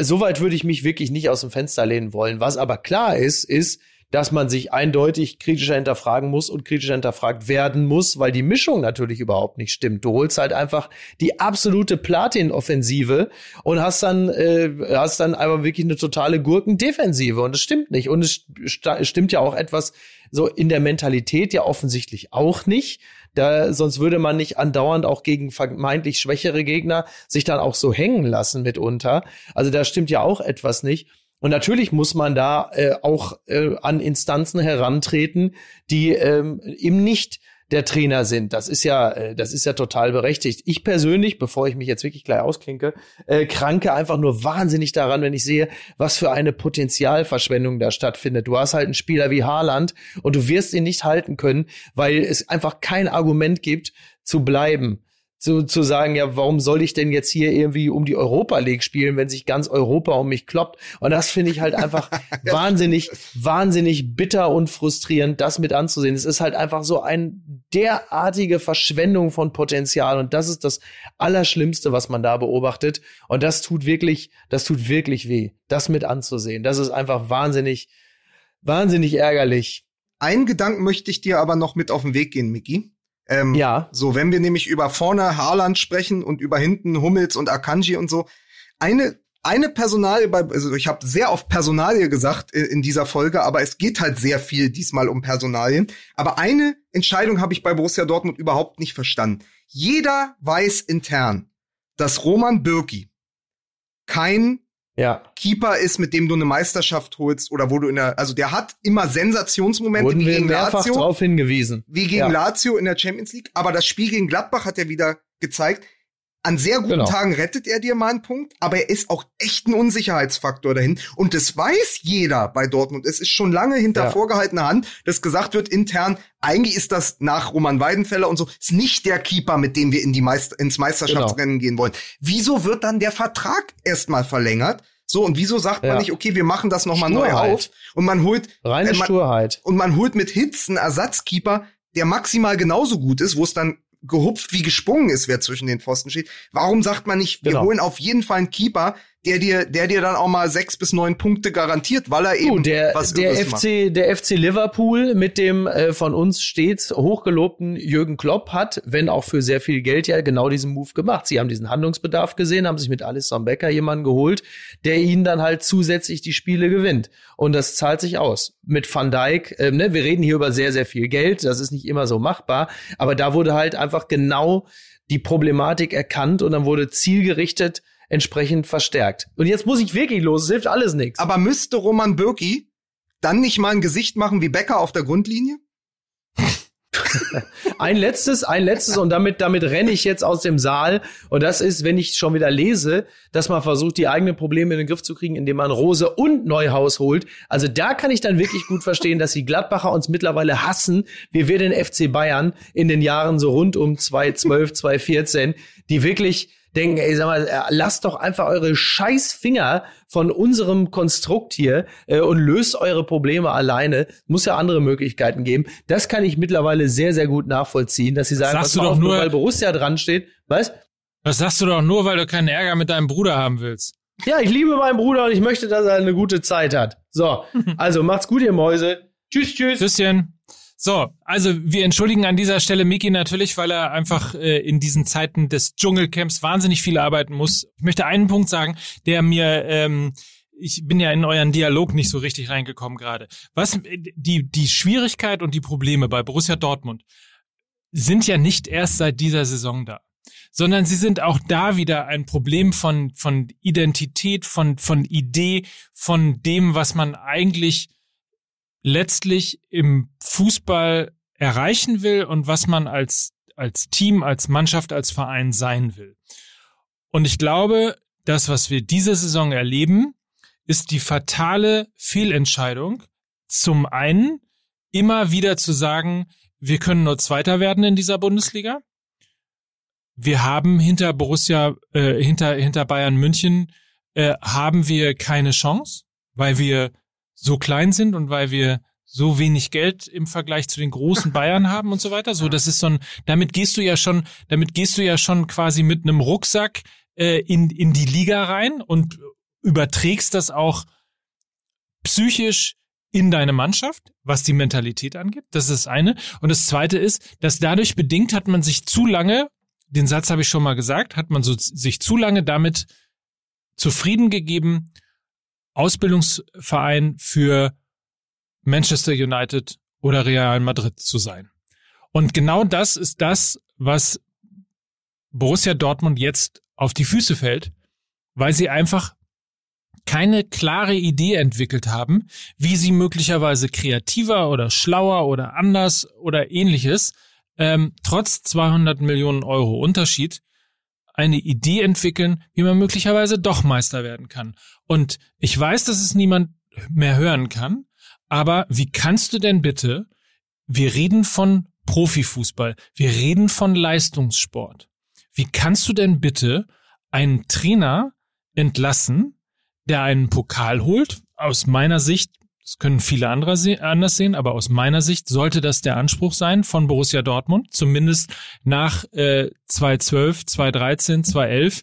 Soweit würde ich mich wirklich nicht aus dem Fenster lehnen wollen. Was aber klar ist, ist, dass man sich eindeutig kritischer hinterfragen muss und kritischer hinterfragt werden muss, weil die Mischung natürlich überhaupt nicht stimmt. Du holst halt einfach die absolute Platin-Offensive und hast dann, äh, hast dann aber wirklich eine totale Gurkendefensive und das stimmt nicht. Und es st stimmt ja auch etwas so in der Mentalität ja offensichtlich auch nicht. Da, sonst würde man nicht andauernd auch gegen vermeintlich schwächere Gegner sich dann auch so hängen lassen mitunter. Also da stimmt ja auch etwas nicht. Und natürlich muss man da äh, auch äh, an Instanzen herantreten, die ähm, eben nicht der Trainer sind. Das ist ja, äh, das ist ja total berechtigt. Ich persönlich, bevor ich mich jetzt wirklich gleich ausklinke, äh, kranke einfach nur wahnsinnig daran, wenn ich sehe, was für eine Potenzialverschwendung da stattfindet. Du hast halt einen Spieler wie Haaland und du wirst ihn nicht halten können, weil es einfach kein Argument gibt, zu bleiben zu, zu sagen, ja, warum soll ich denn jetzt hier irgendwie um die Europa League spielen, wenn sich ganz Europa um mich kloppt? Und das finde ich halt einfach wahnsinnig, wahnsinnig bitter und frustrierend, das mit anzusehen. Es ist halt einfach so ein derartige Verschwendung von Potenzial und das ist das Allerschlimmste, was man da beobachtet. Und das tut wirklich, das tut wirklich weh, das mit anzusehen. Das ist einfach wahnsinnig, wahnsinnig ärgerlich. Einen Gedanken möchte ich dir aber noch mit auf den Weg gehen, Miki. Ähm, Ja. So, wenn wir nämlich über vorne Haaland sprechen und über hinten Hummels und Akanji und so, eine eine Personalie bei, also ich habe sehr oft Personalie gesagt in, dieser Folge, aber es geht halt sehr viel diesmal um Personalien. Aber eine Entscheidung habe ich bei Borussia Dortmund überhaupt nicht verstanden. Jeder weiß intern, dass Roman Bürki kein Ja. Keeper ist, mit dem du eine Meisterschaft holst oder wo du in der, also der hat immer Sensationsmomente Wurden wie wir gegen mehrfach Lazio darauf hingewiesen. wie gegen Ja. Lazio in der Champions League. Aber das Spiel gegen Gladbach hat er wieder gezeigt. An sehr guten Genau. Tagen rettet er dir mal einen Punkt, aber er ist auch echt ein Unsicherheitsfaktor dahin. Und das weiß jeder bei Dortmund. Es ist schon lange hinter Ja. vorgehaltener Hand, dass gesagt wird intern, eigentlich ist das nach Roman Weidenfeller und so, ist nicht der Keeper, mit dem wir in die Meister ins Meisterschaftsrennen gehen wollen. Wieso wird dann der Vertrag erstmal verlängert? So, und wieso sagt man Ja. nicht, okay, wir machen das nochmal neu auf und man holt Reine man, Sturheit. und man holt mit Hitz einen Ersatzkeeper, der maximal genauso gut ist, wo es dann gehupft wie gesprungen ist, wer zwischen den Pfosten steht. Warum sagt man nicht, wir Genau. holen auf jeden Fall einen Keeper, der dir, der dir dann auch mal sechs bis neun Punkte garantiert, weil er eben Du, der, was der Irres macht. FC, der FC Liverpool mit dem äh, von uns stets hochgelobten Jürgen Klopp hat, wenn auch für sehr viel Geld ja genau diesen Move gemacht. Sie haben diesen Handlungsbedarf gesehen, haben sich mit Alisson Becker jemanden geholt, der ihnen dann halt zusätzlich die Spiele gewinnt. Und das zahlt sich aus. Mit Van Dijk, ähm, ne, wir reden hier über sehr, sehr viel Geld, das ist nicht immer so machbar, aber da wurde halt einfach genau die Problematik erkannt und dann wurde zielgerichtet entsprechend verstärkt. Und jetzt muss ich wirklich los, es hilft alles nichts. Aber müsste Roman Bürki dann nicht mal ein Gesicht machen wie Becker auf der Grundlinie? ein letztes, ein letztes und damit, damit renne ich jetzt aus dem Saal. Und das ist, wenn ich schon wieder lese, dass man versucht, die eigenen Probleme in den Griff zu kriegen, indem man Rose und Neuhaus holt. Also da kann ich dann wirklich gut verstehen, dass die Gladbacher uns mittlerweile hassen, wie wir den FC Bayern in den Jahren so rund um 2012, 2014, die wirklich denken, ey, sag mal, äh, lasst doch einfach eure scheiß Finger von unserem Konstrukt hier äh, und löst eure Probleme alleine. Muss ja andere Möglichkeiten geben. Das kann ich mittlerweile sehr, sehr gut nachvollziehen, dass sie sagen, sagst du doch auf, nur, weil Borussia dran steht. Was? Das sagst du doch nur, weil du keinen Ärger mit deinem Bruder haben willst. Ja, ich liebe meinen Bruder und ich möchte, dass er eine gute Zeit hat. So, also macht's gut, ihr Mäuse. Tschüss, tschüss. Tschüsschen. So, also wir entschuldigen an dieser Stelle Miki natürlich, weil er einfach äh, in diesen Zeiten des Dschungelcamps wahnsinnig viel arbeiten muss. Ich möchte einen Punkt sagen, der mir ähm, ich bin ja in euren Dialog nicht so richtig reingekommen gerade. Was die die Schwierigkeit und die Probleme bei Borussia Dortmund sind ja nicht erst seit dieser Saison da, sondern sie sind auch da wieder ein Problem von von Identität, von von Idee, von dem, was man eigentlich letztlich im Fußball erreichen will und was man als, als Team, als Mannschaft, als Verein sein will. Und ich glaube, das, was wir diese Saison erleben, ist die fatale Fehlentscheidung, zum einen immer wieder zu sagen, wir können nur Zweiter werden in dieser Bundesliga. Wir haben hinter Borussia, äh, hinter, hinter Bayern München, äh, haben wir keine Chance, weil wir so klein sind und weil wir so wenig Geld im Vergleich zu den großen Bayern haben und so weiter. So, das ist so ein, damit gehst du ja schon, damit gehst du ja schon quasi mit einem Rucksack äh, in, in die Liga rein und überträgst das auch psychisch in deine Mannschaft, was die Mentalität angeht. Das ist das eine. Und das zweite ist, dass dadurch bedingt hat man sich zu lange, den Satz habe ich schon mal gesagt, hat man so, sich zu lange damit zufrieden gegeben, Ausbildungsverein für Manchester United oder Real Madrid zu sein. Und genau das ist das, was Borussia Dortmund jetzt auf die Füße fällt, weil sie einfach keine klare Idee entwickelt haben, wie sie möglicherweise kreativer oder schlauer oder anders oder ähnliches, ähm, trotz 200 Millionen Euro Unterschied, eine Idee entwickeln, wie man möglicherweise doch Meister werden kann. Und ich weiß, dass es niemand mehr hören kann, aber wie kannst du denn bitte, wir reden von Profifußball, wir reden von Leistungssport. Wie kannst du denn bitte einen Trainer entlassen, der einen Pokal holt? Aus meiner Sicht, das können viele andere anders sehen, aber aus meiner Sicht sollte das der Anspruch sein von Borussia Dortmund, zumindest nach äh, 2012, 2013, 2011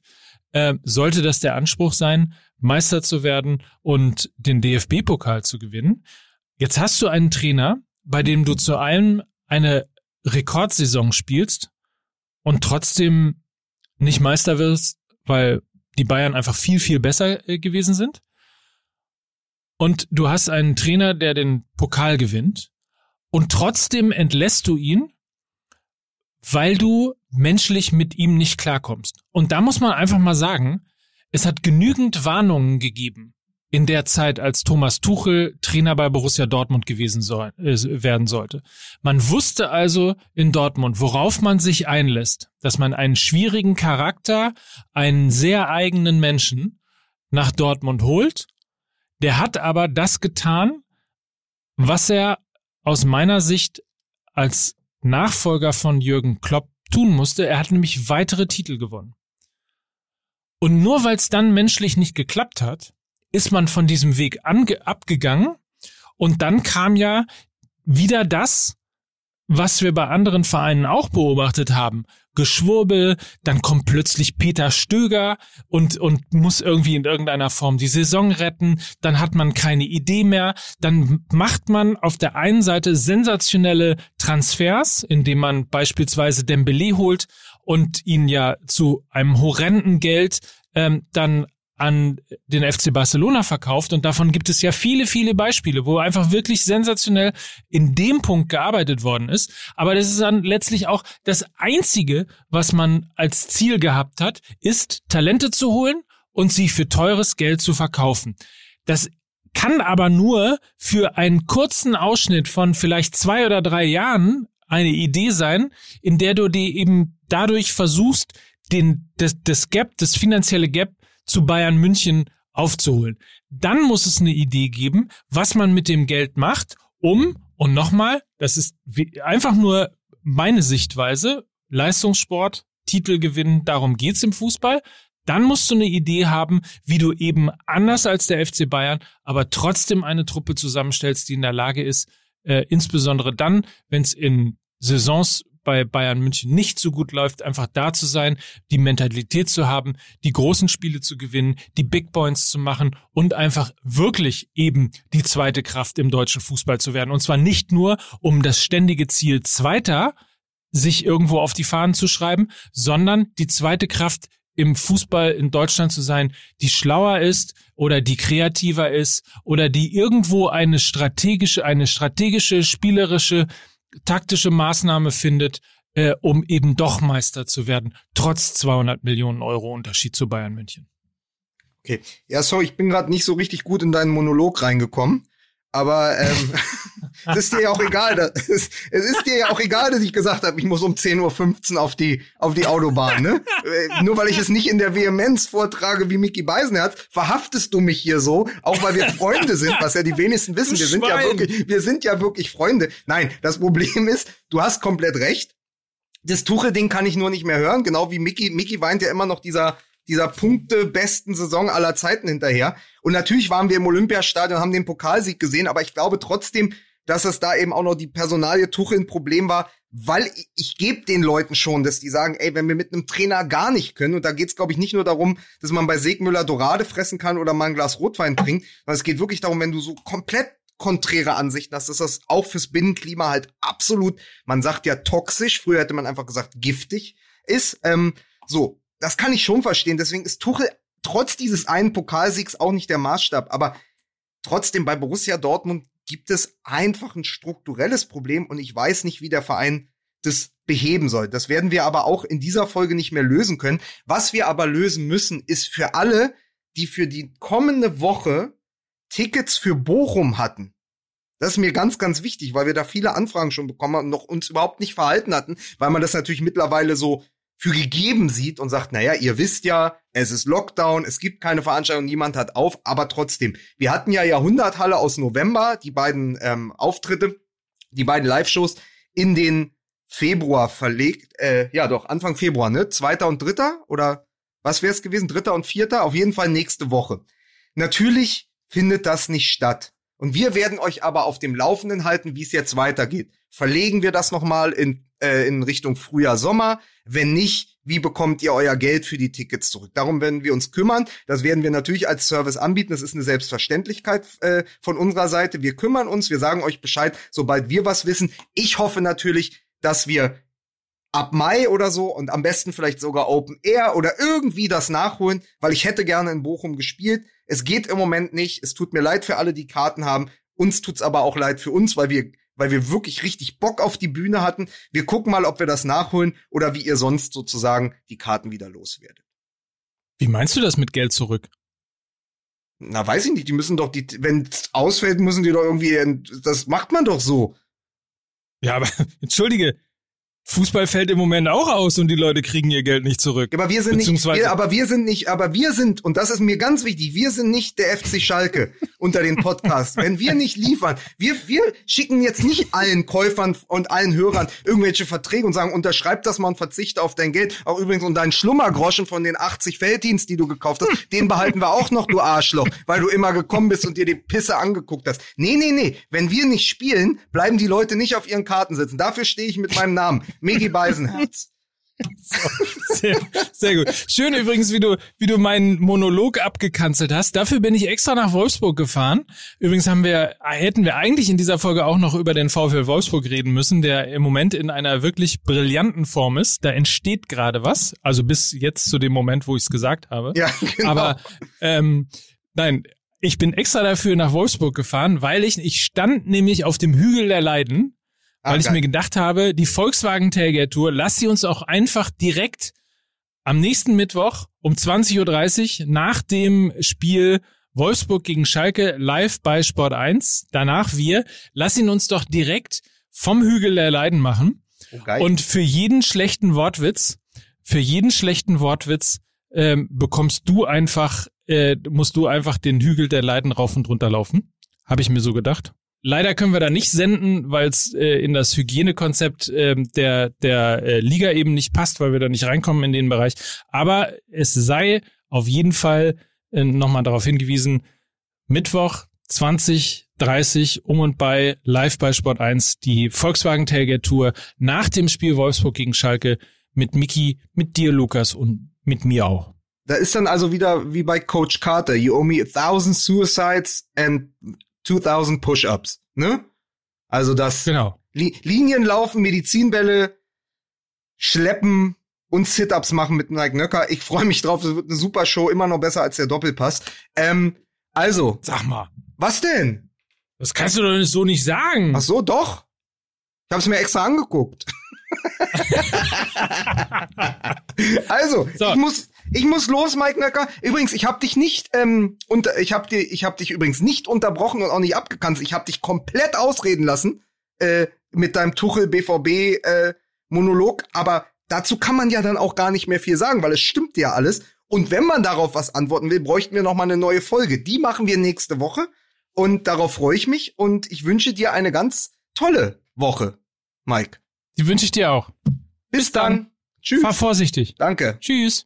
äh, sollte das der Anspruch sein, Meister zu werden und den DFB-Pokal zu gewinnen. Jetzt hast du einen Trainer, bei dem du zu allem eine Rekordsaison spielst und trotzdem nicht Meister wirst, weil die Bayern einfach viel, viel besser äh, gewesen sind. Und du hast einen Trainer, der den Pokal gewinnt und trotzdem entlässt du ihn, weil du menschlich mit ihm nicht klarkommst. Und da muss man einfach mal sagen, es hat genügend Warnungen gegeben in der Zeit, als Thomas Tuchel Trainer bei Borussia Dortmund gewesen soll, äh, werden sollte. Man wusste also in Dortmund, worauf man sich einlässt, dass man einen schwierigen Charakter, einen sehr eigenen Menschen nach Dortmund holt. Der hat aber das getan, was er aus meiner Sicht als Nachfolger von Jürgen Klopp tun musste. Er hat nämlich weitere Titel gewonnen. Und nur weil es dann menschlich nicht geklappt hat, ist man von diesem Weg ange abgegangen und dann kam ja wieder das, was wir bei anderen Vereinen auch beobachtet haben. Geschwurbel, dann kommt plötzlich Peter Stöger und, und muss irgendwie in irgendeiner Form die Saison retten, dann hat man keine Idee mehr, dann macht man auf der einen Seite sensationelle Transfers, indem man beispielsweise Dembele holt und ihn ja zu einem horrenden Geld ähm, dann an den FC Barcelona verkauft und davon gibt es ja viele, viele Beispiele, wo einfach wirklich sensationell in dem Punkt gearbeitet worden ist. Aber das ist dann letztlich auch das Einzige, was man als Ziel gehabt hat, ist Talente zu holen und sie für teures Geld zu verkaufen. Das kann aber nur für einen kurzen Ausschnitt von vielleicht zwei oder drei Jahren eine Idee sein, in der du dir eben dadurch versuchst, den, das, das Gap, das finanzielle Gap zu Bayern München aufzuholen. Dann muss es eine Idee geben, was man mit dem Geld macht, um, und nochmal, das ist einfach nur meine Sichtweise, Leistungssport, Titel gewinnen, darum geht's im Fußball. Dann musst du eine Idee haben, wie du eben anders als der FC Bayern, aber trotzdem eine Truppe zusammenstellst, die in der Lage ist, äh, insbesondere dann, wenn es in Saisons bei Bayern München nicht so gut läuft, einfach da zu sein, die Mentalität zu haben, die großen Spiele zu gewinnen, die Big Points zu machen und einfach wirklich eben die zweite Kraft im deutschen Fußball zu werden. Und zwar nicht nur um das ständige Ziel Zweiter sich irgendwo auf die Fahnen zu schreiben, sondern die zweite Kraft im Fußball in Deutschland zu sein, die schlauer ist oder die kreativer ist oder die irgendwo eine strategische, eine strategische, spielerische, taktische Maßnahme findet, äh, um eben doch Meister zu werden, trotz 200 Millionen Euro Unterschied zu Bayern München. Okay, ja, sorry, ich bin gerade nicht so richtig gut in deinen Monolog reingekommen. Aber ähm, es ist dir ja auch egal. Dass, es, es ist dir ja auch egal, dass ich gesagt habe, ich muss um 10.15 Uhr auf die, auf die Autobahn. Ne? Äh, nur weil ich es nicht in der Vehemenz vortrage wie Mickey Beisenherz, verhaftest du mich hier so, auch weil wir Freunde sind, was ja die wenigsten wissen. Wir sind ja wirklich, wir sind ja wirklich Freunde. Nein, das Problem ist, du hast komplett recht. Das Tuche-Ding kann ich nur nicht mehr hören, genau wie Mickey. Mickey weint ja immer noch dieser dieser Punkte besten Saison aller Zeiten hinterher. Und natürlich waren wir im Olympiastadion, haben den Pokalsieg gesehen, aber ich glaube trotzdem, dass es da eben auch noch die Personalie Tuchel ein Problem war, weil ich, ich gebe den Leuten schon, dass die sagen, ey, wenn wir mit einem Trainer gar nicht können, und da geht's glaube ich nicht nur darum, dass man bei Segmüller Dorade fressen kann oder mal ein Glas Rotwein trinkt, sondern es geht wirklich darum, wenn du so komplett konträre Ansichten hast, dass das auch fürs Binnenklima halt absolut, man sagt ja toxisch, früher hätte man einfach gesagt giftig ist. Ähm, so, das kann ich schon verstehen. Deswegen ist Tuchel trotz dieses einen Pokalsiegs auch nicht der Maßstab. Aber trotzdem bei Borussia Dortmund gibt es einfach ein strukturelles Problem und ich weiß nicht, wie der Verein das beheben soll. Das werden wir aber auch in dieser Folge nicht mehr lösen können. Was wir aber lösen müssen, ist für alle, die für die kommende Woche Tickets für Bochum hatten. Das ist mir ganz, ganz wichtig, weil wir da viele Anfragen schon bekommen haben und noch uns überhaupt nicht verhalten hatten, weil man das natürlich mittlerweile so für gegeben sieht und sagt, naja, ihr wisst ja, es ist Lockdown, es gibt keine Veranstaltung, niemand hat auf, aber trotzdem. Wir hatten ja Jahrhunderthalle aus November, die beiden ähm, Auftritte, die beiden Live-Shows in den Februar verlegt, äh, ja doch, Anfang Februar, ne? Zweiter und dritter oder was wäre es gewesen? Dritter und vierter? Auf jeden Fall nächste Woche. Natürlich findet das nicht statt. Und wir werden euch aber auf dem Laufenden halten, wie es jetzt weitergeht. Verlegen wir das nochmal in, äh, in Richtung Frühjahr, Sommer? Wenn nicht, wie bekommt ihr euer Geld für die Tickets zurück? Darum werden wir uns kümmern. Das werden wir natürlich als Service anbieten. Das ist eine Selbstverständlichkeit äh, von unserer Seite. Wir kümmern uns, wir sagen euch Bescheid, sobald wir was wissen. Ich hoffe natürlich, dass wir ab Mai oder so und am besten vielleicht sogar Open Air oder irgendwie das nachholen, weil ich hätte gerne in Bochum gespielt. Es geht im Moment nicht. Es tut mir leid für alle, die Karten haben. Uns tut's aber auch leid für uns, weil wir weil wir wirklich richtig Bock auf die Bühne hatten. Wir gucken mal, ob wir das nachholen oder wie ihr sonst sozusagen die Karten wieder loswerdet. Wie meinst du das mit Geld zurück? Na, weiß ich nicht. Die müssen doch, die, wenn es ausfällt, müssen die doch irgendwie, das macht man doch so. Ja, aber entschuldige, Fußball fällt im Moment auch aus und die Leute kriegen ihr Geld nicht zurück. Aber wir sind nicht, wir, aber wir sind nicht, aber wir sind, und das ist mir ganz wichtig, wir sind nicht der FC Schalke unter den Podcasts. Wenn wir nicht liefern, wir, wir schicken jetzt nicht allen Käufern und allen Hörern irgendwelche Verträge und sagen, unterschreib das mal und verzichte auf dein Geld. Auch übrigens und deinen Schlummergroschen von den 80 Felddienst, die du gekauft hast, den behalten wir auch noch, du Arschloch, weil du immer gekommen bist und dir die Pisse angeguckt hast. Nee, nee, nee. Wenn wir nicht spielen, bleiben die Leute nicht auf ihren Karten sitzen. Dafür stehe ich mit meinem Namen. Migi Beisenherz. Sehr, sehr gut. Schön übrigens, wie du, wie du meinen Monolog abgekanzelt hast. Dafür bin ich extra nach Wolfsburg gefahren. Übrigens haben wir, hätten wir eigentlich in dieser Folge auch noch über den VfL Wolfsburg reden müssen, der im Moment in einer wirklich brillanten Form ist. Da entsteht gerade was. Also bis jetzt zu dem Moment, wo ich es gesagt habe. Ja, genau. Aber ähm, nein, ich bin extra dafür nach Wolfsburg gefahren, weil ich, ich stand nämlich auf dem Hügel der Leiden weil ah, ich mir gedacht habe, die Volkswagen Tailgate Tour, lass sie uns auch einfach direkt am nächsten Mittwoch um 20.30 Uhr nach dem Spiel Wolfsburg gegen Schalke live bei Sport 1. Danach wir. Lass ihn uns doch direkt vom Hügel der Leiden machen. Oh, und für jeden schlechten Wortwitz, für jeden schlechten Wortwitz ähm, bekommst du einfach, äh, musst du einfach den Hügel der Leiden rauf und runter laufen. Habe ich mir so gedacht. Leider können wir da nicht senden, weil es äh, in das Hygienekonzept äh, der, der äh, Liga eben nicht passt, weil wir da nicht reinkommen in den Bereich. Aber es sei auf jeden Fall äh, nochmal darauf hingewiesen, Mittwoch 20, 30 um und bei live bei Sport 1 die Volkswagen Tailgate Tour nach dem Spiel Wolfsburg gegen Schalke mit Mickey, mit dir Lukas und mit mir auch. Da ist dann also wieder wie bei Coach Carter, you owe me a thousand suicides and 2000 Push-ups, ne? Also das genau. Li Linien laufen, Medizinbälle schleppen und Sit-ups machen mit Mike Nöcker. Ich freue mich drauf, das wird eine super Show, immer noch besser als der Doppelpass. Ähm, also, sag mal, was denn? Das kannst du doch so nicht sagen. Ach so, doch. Ich habe es mir extra angeguckt. also, so. ich muss ich muss los, Mike Nöcker. Übrigens, ich habe dich nicht ähm, unter ich habe dir ich habe dich übrigens nicht unterbrochen und auch nicht abgekanzt. Ich habe dich komplett ausreden lassen äh, mit deinem Tuchel BVB äh, Monolog, aber dazu kann man ja dann auch gar nicht mehr viel sagen, weil es stimmt ja alles. Und wenn man darauf was antworten will, bräuchten wir noch mal eine neue Folge. Die machen wir nächste Woche und darauf freue ich mich und ich wünsche dir eine ganz tolle Woche, Mike. Die wünsche ich dir auch. Bis, Bis dann. dann. Tschüss. Fahr vorsichtig. Danke. Tschüss.